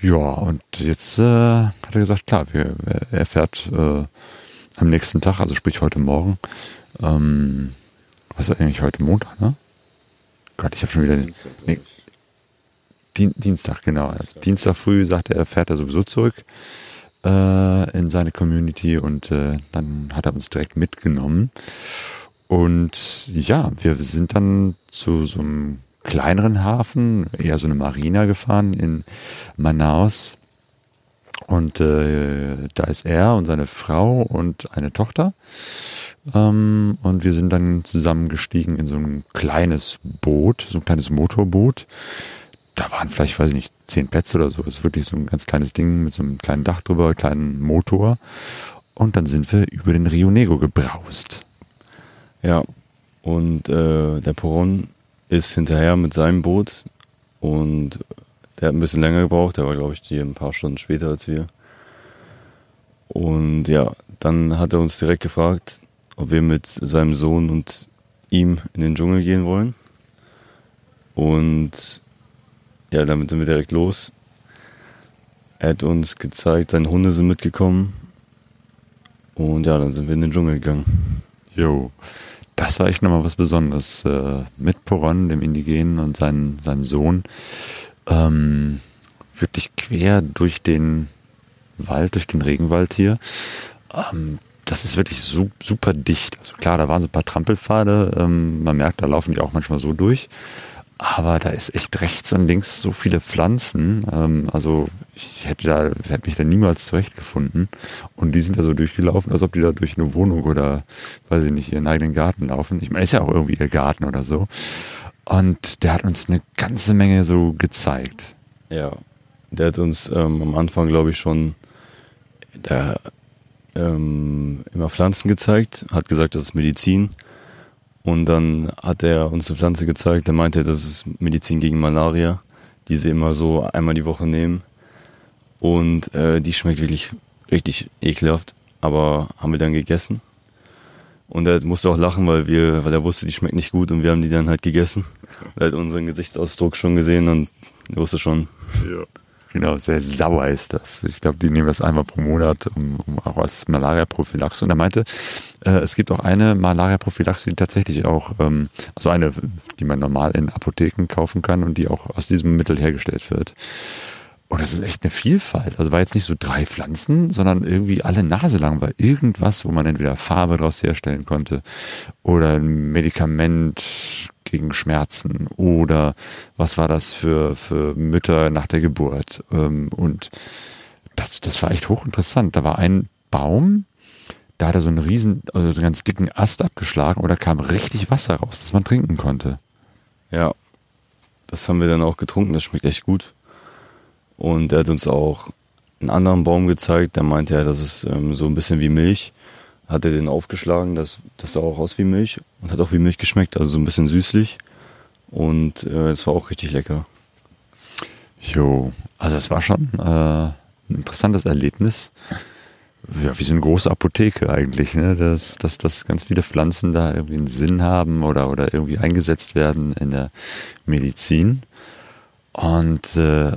[SPEAKER 1] ja, und jetzt äh, hat er gesagt, klar, wir, er fährt äh, am nächsten Tag, also sprich heute Morgen, ähm, was ist eigentlich heute Montag, ne? Gott, ich habe schon wieder den. Nee, Dien, Dienstag, genau. Also Dienstag früh sagt er, fährt er sowieso zurück äh, in seine Community und äh, dann hat er uns direkt mitgenommen. Und ja, wir sind dann zu so einem kleineren Hafen, eher so eine Marina gefahren in Manaus. Und äh, da ist er und seine Frau und eine Tochter. Ähm, und wir sind dann zusammengestiegen in so ein kleines Boot, so ein kleines Motorboot. Da waren vielleicht, weiß ich nicht, zehn Plätze oder so. Das ist wirklich so ein ganz kleines Ding mit so einem kleinen Dach drüber, kleinen Motor. Und dann sind wir über den Rio Negro gebraust.
[SPEAKER 3] Ja, und äh, der Poron ist hinterher mit seinem Boot und der hat ein bisschen länger gebraucht, der war, glaube ich, hier ein paar Stunden später als wir. Und ja, dann hat er uns direkt gefragt, ob wir mit seinem Sohn und ihm in den Dschungel gehen wollen. Und ja, damit sind wir direkt los. Er hat uns gezeigt, seine Hunde sind mitgekommen. Und ja, dann sind wir in den Dschungel gegangen.
[SPEAKER 1] Jo, das war echt nochmal was Besonderes. Äh, mit Poron, dem Indigenen und seinen, seinem Sohn. Ähm, wirklich quer durch den Wald, durch den Regenwald hier. Ähm, das ist wirklich super dicht. Also klar, da waren so ein paar Trampelpfade. Ähm, man merkt, da laufen die auch manchmal so durch. Aber da ist echt rechts und links so viele Pflanzen. Ähm, also ich hätte da, hätte mich da niemals zurechtgefunden. Und die sind da so durchgelaufen, als ob die da durch eine Wohnung oder, weiß ich nicht, ihren eigenen Garten laufen. Ich meine, ist ja auch irgendwie ihr Garten oder so. Und der hat uns eine ganze Menge so gezeigt.
[SPEAKER 3] Ja, der hat uns ähm, am Anfang, glaube ich, schon der, ähm, immer Pflanzen gezeigt, hat gesagt, das ist Medizin. Und dann hat er uns eine Pflanze gezeigt, der meinte, das ist Medizin gegen Malaria, die sie immer so einmal die Woche nehmen. Und äh, die schmeckt wirklich richtig ekelhaft, aber haben wir dann gegessen. Und er musste auch lachen, weil wir, weil er wusste, die schmeckt nicht gut und wir haben die dann halt gegessen. Er hat unseren Gesichtsausdruck schon gesehen und wusste schon.
[SPEAKER 1] Ja. Genau, sehr sauer ist das. Ich glaube, die nehmen das einmal pro Monat, um, um auch als Malaria-Prophylaxe. Und er meinte, äh, es gibt auch eine Malaria-Prophylaxe, die tatsächlich auch, ähm, also eine, die man normal in Apotheken kaufen kann und die auch aus diesem Mittel hergestellt wird. Und das ist echt eine Vielfalt. Also war jetzt nicht so drei Pflanzen, sondern irgendwie alle Nase lang war irgendwas, wo man entweder Farbe draus herstellen konnte oder ein Medikament gegen Schmerzen oder was war das für, für Mütter nach der Geburt. Ähm, und das, das war echt hochinteressant. Da war ein Baum, da hat er so einen riesen, also so einen ganz dicken Ast abgeschlagen und da kam richtig Wasser raus, das man trinken konnte.
[SPEAKER 3] Ja, das haben wir dann auch getrunken, das schmeckt echt gut. Und er hat uns auch einen anderen Baum gezeigt, da meinte er, das ist ähm, so ein bisschen wie Milch hat er den aufgeschlagen, das, das sah auch aus wie Milch und hat auch wie Milch geschmeckt, also so ein bisschen süßlich. Und äh, es war auch richtig lecker.
[SPEAKER 1] Jo, also es war schon äh, ein interessantes Erlebnis. Ja, wie so eine große Apotheke eigentlich, ne? dass, dass, dass ganz viele Pflanzen da irgendwie einen Sinn haben oder, oder irgendwie eingesetzt werden in der Medizin. Und äh,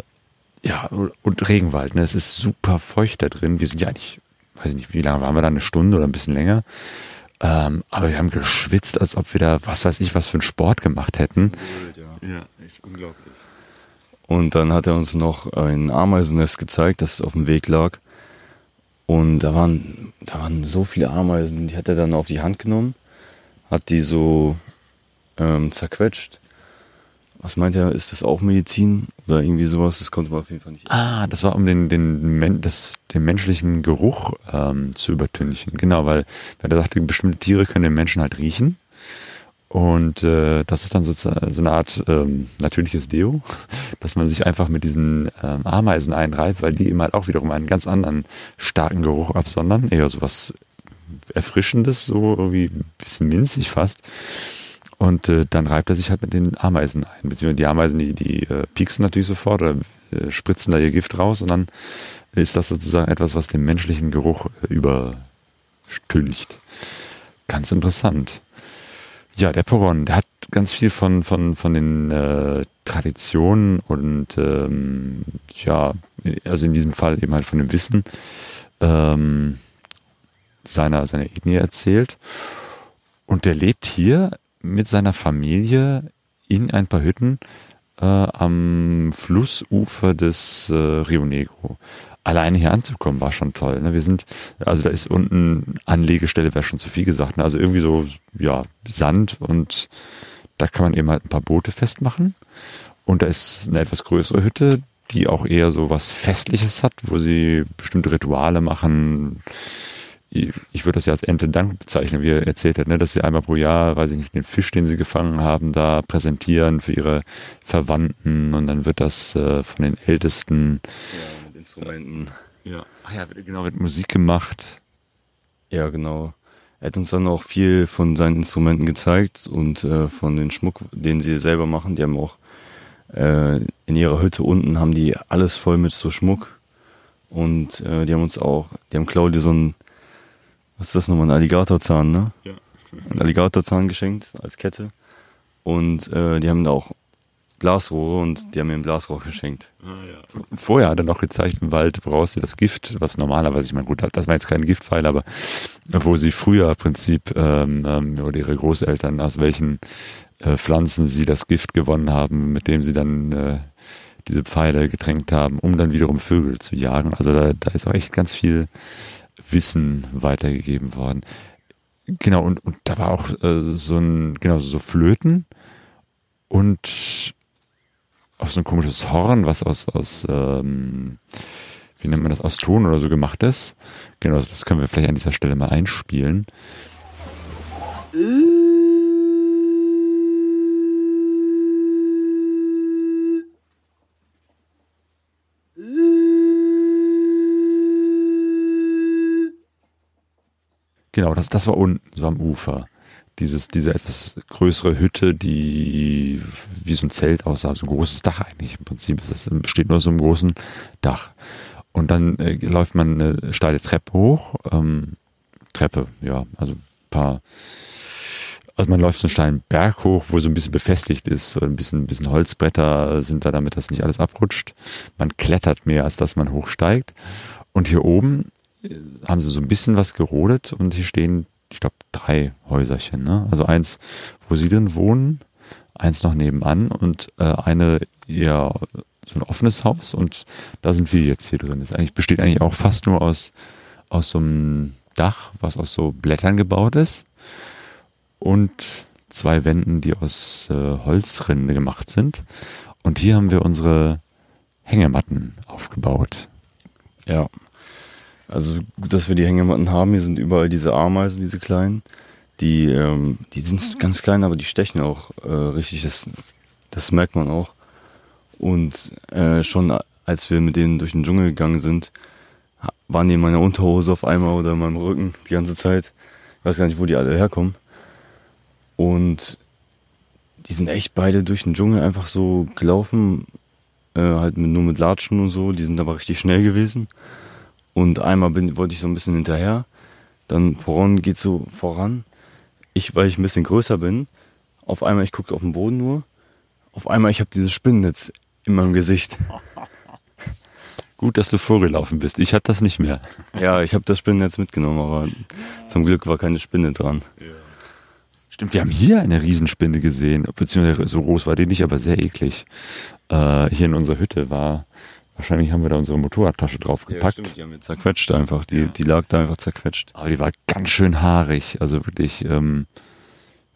[SPEAKER 1] ja, und Regenwald, ne? es ist super feucht da drin. Wir sind ja eigentlich weiß ich nicht, wie lange waren wir da, eine Stunde oder ein bisschen länger. Ähm, aber wir haben geschwitzt, als ob wir da, was weiß ich, was für einen Sport gemacht hätten.
[SPEAKER 3] Ja, ist unglaublich. Und dann hat er uns noch ein Ameisennest gezeigt, das auf dem Weg lag. Und da waren, da waren so viele Ameisen, die hat er dann auf die Hand genommen, hat die so ähm, zerquetscht was meint er, ist das auch Medizin oder irgendwie sowas? Das konnte man auf jeden Fall nicht.
[SPEAKER 1] Ah, das war um den, den, das, den menschlichen Geruch ähm, zu übertünchen. Genau, weil, weil er sagte, bestimmte Tiere können den Menschen halt riechen. Und äh, das ist dann sozusagen so eine Art ähm, natürliches Deo, dass man sich einfach mit diesen ähm, Ameisen einreibt, weil die eben halt auch wiederum einen ganz anderen starken Geruch absondern. Eher so was Erfrischendes, so irgendwie ein bisschen minzig fast. Und äh, dann reibt er sich halt mit den Ameisen ein. Beziehungsweise die Ameisen, die, die äh, pieksen natürlich sofort oder äh, spritzen da ihr Gift raus und dann ist das sozusagen etwas, was den menschlichen Geruch äh, überstülcht. Ganz interessant. Ja, der Poron, der hat ganz viel von, von, von den äh, Traditionen und ähm, ja, also in diesem Fall eben halt von dem Wissen ähm, seiner, seiner Ethnie erzählt. Und der lebt hier mit seiner Familie in ein paar Hütten äh, am Flussufer des äh, Rio Negro. Alleine hier anzukommen war schon toll. Ne? Wir sind, also da ist unten Anlegestelle, wäre schon zu viel gesagt. Ne? Also irgendwie so, ja, Sand und da kann man eben halt ein paar Boote festmachen. Und da ist eine etwas größere Hütte, die auch eher so was Festliches hat, wo sie bestimmte Rituale machen, ich würde das ja als Ente Dank bezeichnen, wie er erzählt hat, ne, dass sie einmal pro Jahr, weiß ich nicht, den Fisch, den sie gefangen haben, da präsentieren für ihre Verwandten und dann wird das äh, von den Ältesten
[SPEAKER 3] ja, mit Instrumenten.
[SPEAKER 1] Ja. Ach ja, genau, wird Musik gemacht.
[SPEAKER 3] Ja, genau. Er hat uns dann auch viel von seinen Instrumenten gezeigt und äh, von den Schmuck, den sie selber machen. Die haben auch äh, in ihrer Hütte unten haben die alles voll mit so Schmuck. Und äh, die haben uns auch, die haben Claudia so ein was ist das nochmal, ein Alligatorzahn, ne? Ja. Ein Alligatorzahn geschenkt als Kette. Und äh, die haben da auch Glasrohre und die haben mir ein Glasrohr geschenkt. Ah,
[SPEAKER 1] ja. Vorher hat er noch gezeigt im Wald, woraus sie das Gift, was normalerweise, ich meine, gut, das war jetzt kein Giftpfeil, aber wo sie früher im Prinzip ähm, ähm, oder ihre Großeltern, aus welchen äh, Pflanzen sie das Gift gewonnen haben, mit dem sie dann äh, diese Pfeile getränkt haben, um dann wiederum Vögel zu jagen. Also da, da ist auch echt ganz viel Wissen weitergegeben worden. Genau, und, und da war auch äh, so ein, genau, so Flöten und auch so ein komisches Horn, was aus, aus ähm, wie nennt man das, aus Ton oder so gemacht ist. Genau, das können wir vielleicht an dieser Stelle mal einspielen. Genau, das, das war unten, so am Ufer. Dieses, diese etwas größere Hütte, die wie so ein Zelt aussah, so ein großes Dach eigentlich. Im Prinzip das, besteht nur so einem großen Dach. Und dann äh, läuft man eine steile Treppe hoch. Ähm, Treppe, ja, also ein paar. Also man läuft so einen steilen Berg hoch, wo so ein bisschen befestigt ist, ein bisschen, ein bisschen Holzbretter sind da, damit das nicht alles abrutscht. Man klettert mehr, als dass man hochsteigt. Und hier oben haben sie so ein bisschen was gerodet und hier stehen, ich glaube, drei Häuserchen. Ne? Also eins, wo sie drin wohnen, eins noch nebenan und äh, eine eher so ein offenes Haus und da sind wir jetzt hier drin. Das eigentlich, besteht eigentlich auch fast nur aus, aus so einem Dach, was aus so Blättern gebaut ist und zwei Wänden, die aus äh, Holzrinde gemacht sind. Und hier haben wir unsere Hängematten aufgebaut.
[SPEAKER 3] Ja. Also gut, dass wir die Hängematten haben. Hier sind überall diese Ameisen, diese kleinen. Die, ähm, die sind ganz klein, aber die stechen auch äh, richtig. Das, das merkt man auch. Und äh, schon als wir mit denen durch den Dschungel gegangen sind, waren die in meiner Unterhose auf einmal oder in meinem Rücken die ganze Zeit. Ich weiß gar nicht, wo die alle herkommen. Und die sind echt beide durch den Dschungel einfach so gelaufen, äh, halt mit, nur mit Latschen und so. Die sind aber richtig schnell gewesen. Und einmal bin, wollte ich so ein bisschen hinterher. Dann Poron geht so voran. Ich, weil ich ein bisschen größer bin, auf einmal, ich gucke auf den Boden nur. Auf einmal, ich habe dieses Spinnennetz in meinem Gesicht.
[SPEAKER 1] Gut, dass du vorgelaufen bist. Ich hatte das nicht mehr.
[SPEAKER 3] Ja, ich habe das Spinnennetz mitgenommen, aber zum Glück war keine Spinne dran. Ja.
[SPEAKER 1] Stimmt, wir haben hier eine Riesenspinne gesehen, beziehungsweise so groß war die nicht, aber sehr eklig. Äh, hier in unserer Hütte war, wahrscheinlich haben wir da unsere Motorradtasche draufgepackt. Ja,
[SPEAKER 3] stimmt, die haben wir zerquetscht einfach, die, ja. die lag da einfach zerquetscht.
[SPEAKER 1] Aber die war ganz schön haarig, also wirklich ähm,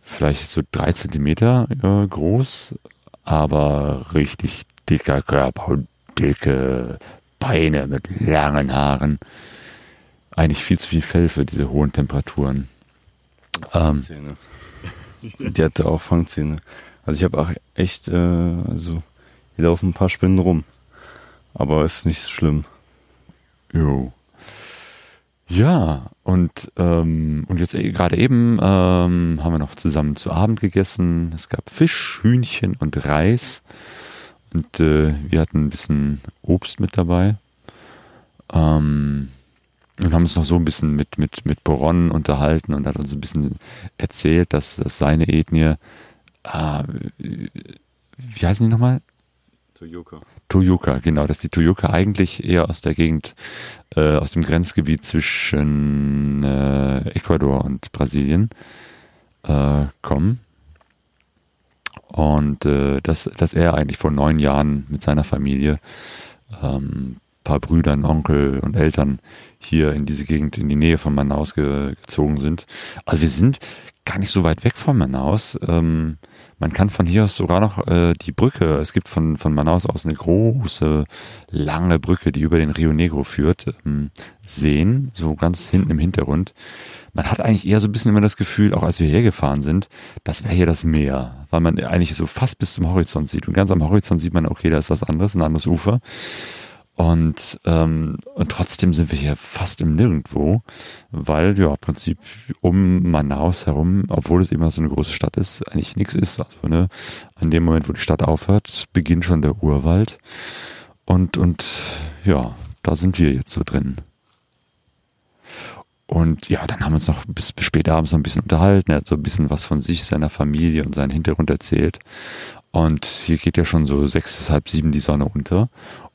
[SPEAKER 1] vielleicht so drei Zentimeter äh, groß, aber richtig dicker Körper und dicke Beine mit langen Haaren. Eigentlich viel zu viel Fell für diese hohen Temperaturen.
[SPEAKER 3] Ähm, die hatte auch Fangzähne. Also ich habe auch echt, äh, also hier laufen ein paar Spinnen rum. Aber ist nicht so schlimm.
[SPEAKER 1] Jo. Ja, und, ähm, und jetzt äh, gerade eben ähm, haben wir noch zusammen zu Abend gegessen. Es gab Fisch, Hühnchen und Reis. Und äh, wir hatten ein bisschen Obst mit dabei. Ähm, und haben uns noch so ein bisschen mit, mit, mit Boron unterhalten und hat uns ein bisschen erzählt, dass, dass seine Ethnie, äh, wie heißen die nochmal?
[SPEAKER 3] Toyuka.
[SPEAKER 1] Toyuka, genau, dass die Toyuka eigentlich eher aus der Gegend, äh, aus dem Grenzgebiet zwischen äh, Ecuador und Brasilien äh, kommen. Und äh, dass, dass er eigentlich vor neun Jahren mit seiner Familie, ähm, paar Brüdern, Onkel und Eltern hier in diese Gegend, in die Nähe von Manaus ge gezogen sind. Also wir sind gar nicht so weit weg von Manaus. Ähm, man kann von hier aus sogar noch äh, die Brücke, es gibt von, von Manaus aus eine große, lange Brücke, die über den Rio Negro führt, ähm, sehen, so ganz hinten im Hintergrund. Man hat eigentlich eher so ein bisschen immer das Gefühl, auch als wir hergefahren sind, das wäre hier das Meer, weil man eigentlich so fast bis zum Horizont sieht. Und ganz am Horizont sieht man, okay, da ist was anderes, ein anderes Ufer. Und, ähm, und trotzdem sind wir hier fast im Nirgendwo, weil ja im Prinzip um Manaus herum, obwohl es immer so eine große Stadt ist, eigentlich nichts ist. Also ne, an dem Moment, wo die Stadt aufhört, beginnt schon der Urwald. Und, und ja, da sind wir jetzt so drin. Und ja, dann haben wir uns noch bis, bis spät abends noch ein bisschen unterhalten. Er hat so ein bisschen was von sich, seiner Familie und seinen Hintergrund erzählt. Und hier geht ja schon so sechs, halb sieben die Sonne unter.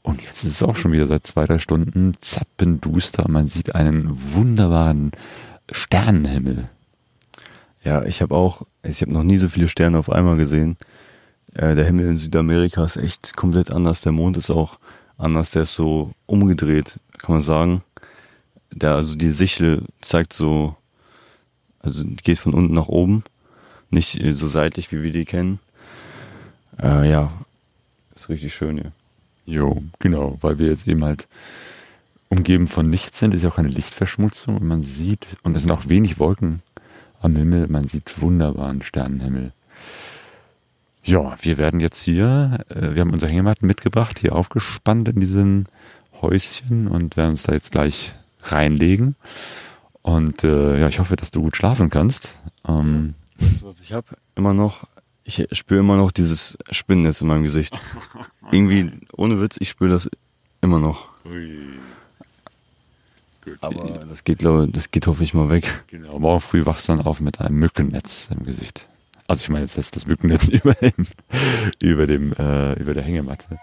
[SPEAKER 1] Und jetzt ist es auch schon wieder seit zwei, drei Stunden zappenduster. Man sieht einen wunderbaren Sternenhimmel.
[SPEAKER 3] Ja, ich habe auch, ich habe noch nie so viele Sterne auf einmal gesehen. Äh, der Himmel in Südamerika ist echt komplett anders. Der Mond ist auch anders. Der ist so umgedreht, kann man sagen. Der, also die Sichel zeigt so, also geht von unten nach oben. Nicht so seitlich, wie wir die kennen. Äh, ja, ist richtig schön hier.
[SPEAKER 1] Jo, genau, weil wir jetzt eben halt umgeben von nichts sind, ist ja auch keine Lichtverschmutzung und man sieht, und es sind auch wenig Wolken am Himmel, man sieht wunderbaren Sternenhimmel. Ja, wir werden jetzt hier, äh, wir haben unsere Hängematten mitgebracht, hier aufgespannt in diesem Häuschen und werden uns da jetzt gleich reinlegen. Und äh, ja, ich hoffe, dass du gut schlafen kannst. Ähm,
[SPEAKER 3] Weißt du, was ich habe? Immer noch, ich spüre immer noch dieses Spinnennetz in meinem Gesicht. Irgendwie, ohne Witz, ich spüre das immer noch. Aber das geht, glaube das geht hoffentlich mal weg.
[SPEAKER 1] genau, morgen früh wachst du dann auf mit einem Mückennetz im Gesicht. Also ich meine jetzt das, das Mückennetz über dem, über dem, äh, über der Hängematte.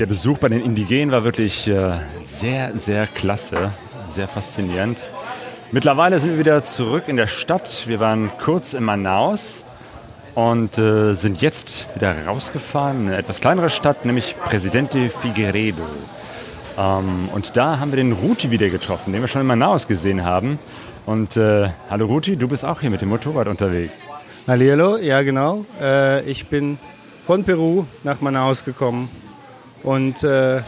[SPEAKER 1] Der Besuch bei den Indigenen war wirklich äh, sehr, sehr klasse, sehr faszinierend. Mittlerweile sind wir wieder zurück in der Stadt. Wir waren kurz in Manaus und äh, sind jetzt wieder rausgefahren in eine etwas kleinere Stadt, nämlich Presidente Figueredo. Ähm, und da haben wir den Ruti wieder getroffen, den wir schon in Manaus gesehen haben. Und äh, hallo Ruti, du bist auch hier mit dem Motorrad unterwegs.
[SPEAKER 4] Hallihallo, ja genau. Äh, ich bin von Peru nach Manaus gekommen und äh,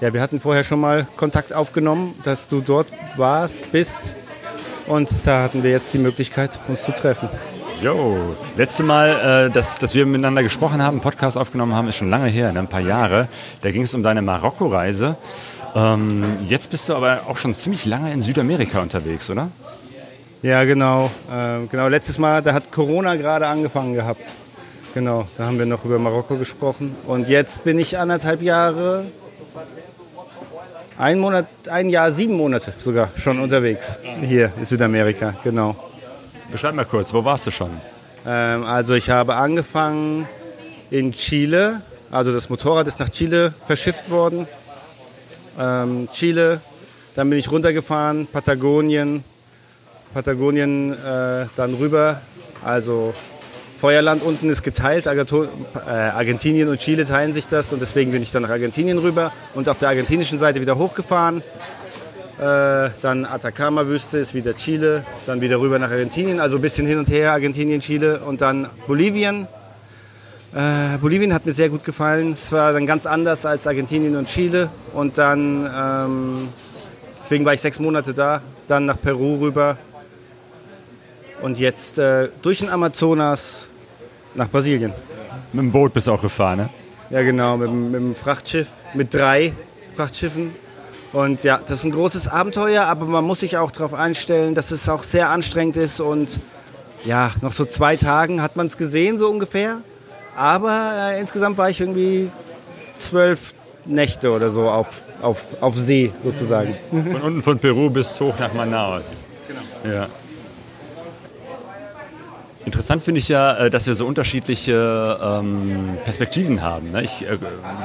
[SPEAKER 4] ja, wir hatten vorher schon mal Kontakt aufgenommen, dass du dort warst, bist und da hatten wir jetzt die Möglichkeit, uns zu treffen.
[SPEAKER 1] Jo, letzte Mal, äh, dass, dass wir miteinander gesprochen haben, einen Podcast aufgenommen haben, ist schon lange her, ne, ein paar Jahre. Da ging es um deine Marokko-Reise. Ähm, jetzt bist du aber auch schon ziemlich lange in Südamerika unterwegs, oder?
[SPEAKER 4] Ja, genau. Äh, genau, letztes Mal, da hat Corona gerade angefangen gehabt. Genau, da haben wir noch über Marokko gesprochen. Und jetzt bin ich anderthalb Jahre, ein Monat, ein Jahr, sieben Monate sogar schon unterwegs hier in Südamerika. Genau.
[SPEAKER 1] Beschreib mal kurz, wo warst du schon?
[SPEAKER 4] Ähm, also ich habe angefangen in Chile. Also das Motorrad ist nach Chile verschifft worden. Ähm, Chile, dann bin ich runtergefahren, Patagonien, Patagonien äh, dann rüber. Also Feuerland unten ist geteilt, äh, Argentinien und Chile teilen sich das und deswegen bin ich dann nach Argentinien rüber und auf der argentinischen Seite wieder hochgefahren. Äh, dann Atacama-Wüste ist wieder Chile, dann wieder rüber nach Argentinien, also ein bisschen hin und her, Argentinien, Chile und dann Bolivien. Äh, Bolivien hat mir sehr gut gefallen. Es war dann ganz anders als Argentinien und Chile. Und dann, ähm, deswegen war ich sechs Monate da, dann nach Peru rüber. Und jetzt äh, durch den Amazonas nach Brasilien.
[SPEAKER 1] Mit dem Boot bist du auch gefahren, ne?
[SPEAKER 4] Ja, genau, mit, dem- mit dem Frachtschiff, mit drei Frachtschiffen. Und ja, das ist ein großes Abenteuer, aber man muss sich auch darauf einstellen, dass es auch sehr anstrengend ist. Und ja, noch so zwei Tagen hat man es gesehen, so ungefähr. Aber äh, insgesamt war ich irgendwie zwölf Nächte oder so auf, auf, auf See sozusagen.
[SPEAKER 1] Von unten von Peru bis hoch nach Manaus. Genau. Ja. Interessant finde ich ja, äh, dass wir so unterschiedliche ähm, Perspektiven haben. ne? Ich äh,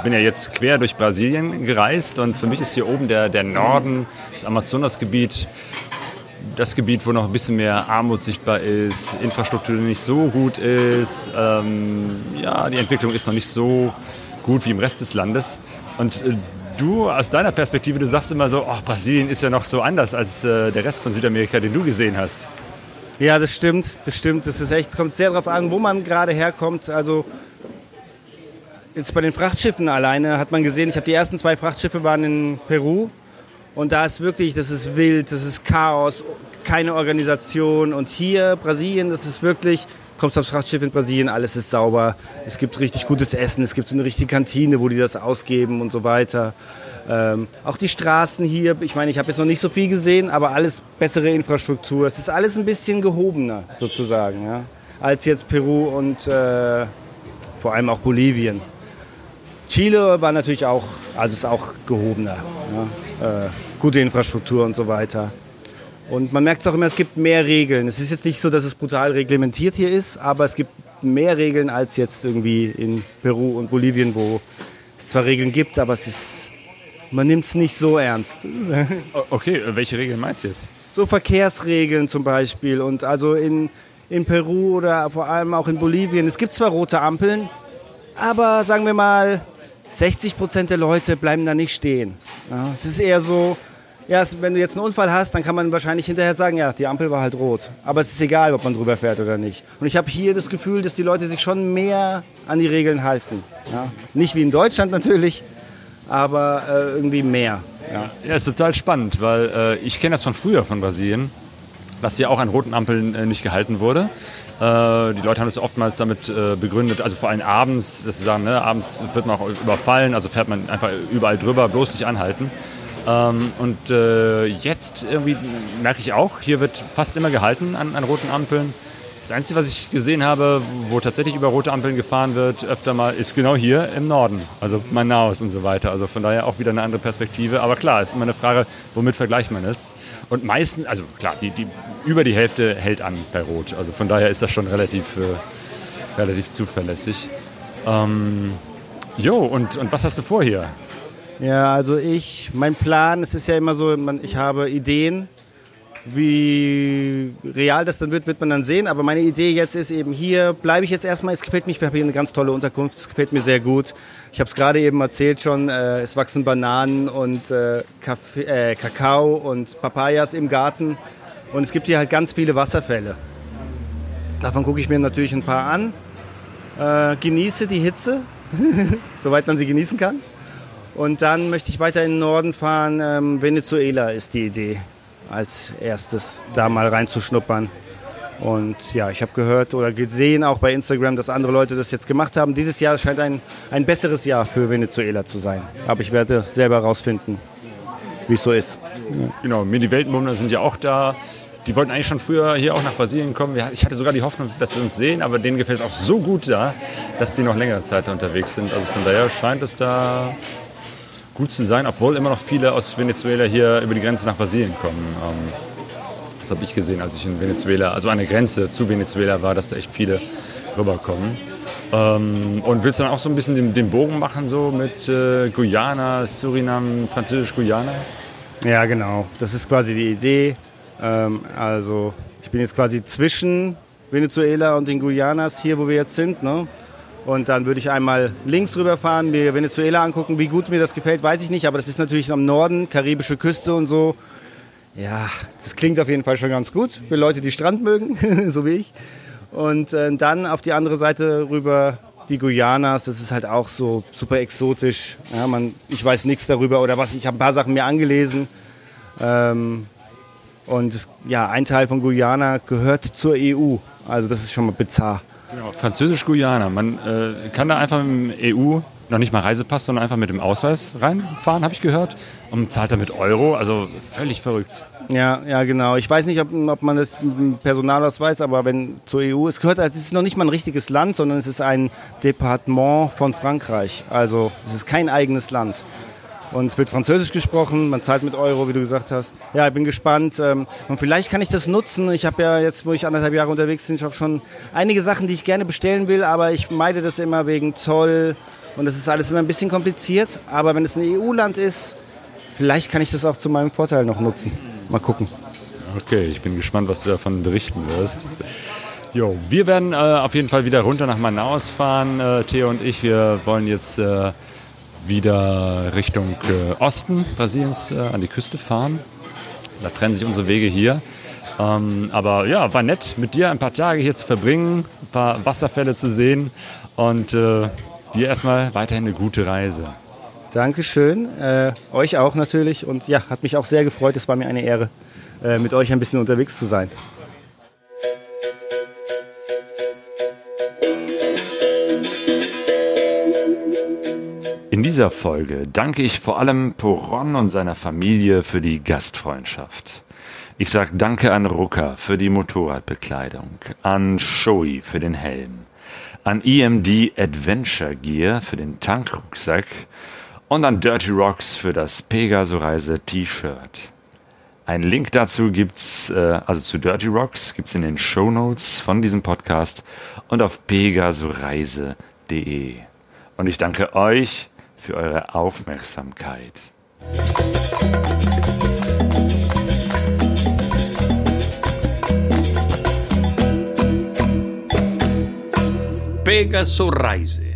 [SPEAKER 1] bin ja jetzt quer durch Brasilien gereist und für mich ist hier oben der, der Norden, das Amazonasgebiet, das Gebiet, wo noch ein bisschen mehr Armut sichtbar ist, Infrastruktur nicht so gut ist, ähm, ja, die Entwicklung ist noch nicht so gut wie im Rest des Landes. Und äh, du aus deiner Perspektive, du sagst immer so, ach, Brasilien ist ja noch so anders als der Rest von Südamerika, den du gesehen hast.
[SPEAKER 4] Ja, das stimmt, das stimmt. Das ist echt, kommt sehr darauf an, wo man gerade herkommt. Also jetzt bei den Frachtschiffen alleine hat man gesehen, ich habe die ersten zwei Frachtschiffe waren in Peru und da ist wirklich, das ist wild, das ist Chaos, keine Organisation und hier Brasilien, das ist wirklich, kommst aufs Frachtschiff in Brasilien, alles ist sauber, es gibt richtig gutes Essen, es gibt so eine richtige Kantine, wo die das ausgeben und so weiter. Ähm, auch die Straßen hier, ich meine, ich habe jetzt noch nicht so viel gesehen, aber alles bessere Infrastruktur. Es ist alles ein bisschen gehobener sozusagen, ja, als jetzt Peru und äh, vor allem auch Bolivien. Chile war natürlich auch, also ist auch gehobener. Ja, äh, gute Infrastruktur und so weiter. Und man merkt es auch immer, es gibt mehr Regeln. Es ist jetzt nicht so, dass es brutal reglementiert hier ist, aber es gibt mehr Regeln als jetzt irgendwie in Peru und Bolivien, wo es zwar Regeln gibt, aber es ist, man nimmt es nicht so ernst.
[SPEAKER 1] Okay, welche Regeln meinst du jetzt?
[SPEAKER 4] So Verkehrsregeln zum Beispiel und also in, in Peru oder vor allem auch in Bolivien. Es gibt zwar rote Ampeln, aber sagen wir mal, 60 Prozent der Leute bleiben da nicht stehen. Ja, es ist eher so, Ja, wenn du jetzt einen Unfall hast, dann kann man wahrscheinlich hinterher sagen, ja, die Ampel war halt rot. Aber es ist egal, ob man drüber fährt oder nicht. Und ich habe hier das Gefühl, dass die Leute sich schon mehr an die Regeln halten. Ja? Nicht wie in Deutschland natürlich, aber äh, irgendwie mehr. Ja.
[SPEAKER 1] Ja, ist total spannend, weil äh, ich kenne das von früher von Brasilien, dass hier auch an roten Ampeln äh, nicht gehalten wurde. Äh, die Leute haben das oftmals damit äh, begründet, also vor allem abends, dass sie sagen, ne, abends wird man auch überfallen, also fährt man einfach überall drüber, bloß nicht anhalten. Ähm, und äh, jetzt irgendwie merke ich auch, hier wird fast immer gehalten an, an roten Ampeln. Das Einzige, was ich gesehen habe, wo tatsächlich über rote Ampeln gefahren wird, öfter mal, ist genau hier im Norden. Also Manaus und so weiter. Also von daher auch wieder eine andere Perspektive. Aber klar, ist immer eine Frage, womit vergleicht man es. Und meistens, also klar, die, die, über die Hälfte hält an bei Rot. Also von daher ist das schon relativ, äh, relativ zuverlässig. Ähm, jo, und, und was hast du vor hier?
[SPEAKER 4] Ja, also ich, mein Plan, es ist ja immer so, man, ich habe Ideen. Wie real das dann wird, wird man dann sehen. Aber meine Idee jetzt ist eben hier, bleibe ich jetzt erstmal. Es gefällt mir, ich habe hier eine ganz tolle Unterkunft. Es gefällt mir sehr gut. Ich habe es gerade eben erzählt schon, äh, es wachsen Bananen und äh, Kaffee, äh, Kakao und Papayas im Garten. Und es gibt hier halt ganz viele Wasserfälle. Davon gucke ich mir natürlich ein paar an. Äh, genieße die Hitze, soweit man sie genießen kann. Und dann möchte ich weiter in den Norden fahren. Ähm, Venezuela ist die Idee, als erstes da mal reinzuschnuppern. Und ja, ich habe gehört oder gesehen auch bei Instagram, dass andere Leute das jetzt gemacht haben. Dieses Jahr scheint ein, ein besseres Jahr für Venezuela zu sein. Aber ich werde selber rausfinden, wie es so ist.
[SPEAKER 1] Genau, mir die Weltenbummler sind ja auch da. Die wollten eigentlich schon früher hier auch nach Brasilien kommen. Ich hatte sogar die Hoffnung, dass wir uns sehen, aber denen gefällt es auch so gut da, dass die noch längere Zeit unterwegs sind. Also von daher scheint es da gut zu sein, obwohl immer noch viele aus Venezuela hier über die Grenze nach Brasilien kommen. Ähm, das habe ich gesehen, als ich in Venezuela, also an der Grenze zu Venezuela war, dass da echt viele rüberkommen. Ähm, und willst du dann auch so ein bisschen den, den Bogen machen, so mit äh, Guyana, Surinam, Französisch-Guyana?
[SPEAKER 4] Ja, genau. Das ist quasi die Idee. Ähm, also ich bin jetzt quasi zwischen Venezuela und den Guyanas hier, wo wir jetzt sind. Ne? Und dann würde ich einmal links rüberfahren, mir Venezuela angucken. Wie gut mir das gefällt, weiß ich nicht. Aber das ist natürlich am Norden, karibische Küste und so. Ja, das klingt auf jeden Fall schon ganz gut für Leute, die Strand mögen, so wie ich. Und äh, dann auf die andere Seite rüber die Guyanas, das ist halt auch so super exotisch. Ja, man, ich weiß nichts darüber oder was, ich habe ein paar Sachen mir angelesen. Ähm, und ja, ein Teil von Guyana gehört zur EU. Also das ist schon mal bizarr.
[SPEAKER 1] Genau, Französisch-Guyana. Man äh, kann da einfach dem EU, noch nicht mal Reisepass, sondern einfach mit dem Ausweis reinfahren, habe ich gehört. Und zahlt da mit Euro. Also völlig verrückt.
[SPEAKER 4] Ja, ja, genau. Ich weiß nicht, ob, ob man das Personalausweis, aber wenn zur EU, es gehört, es ist noch nicht mal ein richtiges Land, sondern es ist ein Departement von Frankreich. Also es ist kein eigenes Land. Und es wird Französisch gesprochen, man zahlt mit Euro, wie du gesagt hast. Ja, ich bin gespannt. ähm, Und vielleicht kann ich das nutzen. Ich habe ja jetzt, wo ich anderthalb Jahre unterwegs bin, auch schon einige Sachen, die ich gerne bestellen will, aber ich meide das immer wegen Zoll. Und das ist alles immer ein bisschen kompliziert. Aber wenn es ein EU-Land ist, vielleicht kann ich das auch zu meinem Vorteil noch nutzen. Mal gucken.
[SPEAKER 1] Okay, ich bin gespannt, was du davon berichten wirst. Jo, wir werden äh, auf jeden Fall wieder runter nach Manaus fahren, äh, Theo und ich. Wir wollen jetzt äh, wieder Richtung äh, Osten Brasiliens äh, an die Küste fahren. Da trennen sich unsere Wege hier. Ähm, aber ja, war nett, mit dir ein paar Tage hier zu verbringen, ein paar Wasserfälle zu sehen und äh, dir erstmal weiterhin eine gute Reise.
[SPEAKER 4] Dankeschön. Äh, euch auch natürlich. Und ja, hat mich auch sehr gefreut. Es war mir eine Ehre, äh, mit euch ein bisschen unterwegs zu sein.
[SPEAKER 1] In dieser Folge danke ich vor allem Poron und seiner Familie für die Gastfreundschaft. Ich sage Danke an Rucker für die Motorradbekleidung, an Shoei für den Helm, an EMD Adventure Gear für den Tankrucksack und an Dirty Rocks für das Pegaso-Reise T-Shirt. Ein Link dazu gibt's, äh, also zu Dirty Rocks, gibt's in den Show Notes von diesem Podcast und auf pegasoreise.de. Und ich danke euch für eure Aufmerksamkeit.
[SPEAKER 2] Pegaso Rise.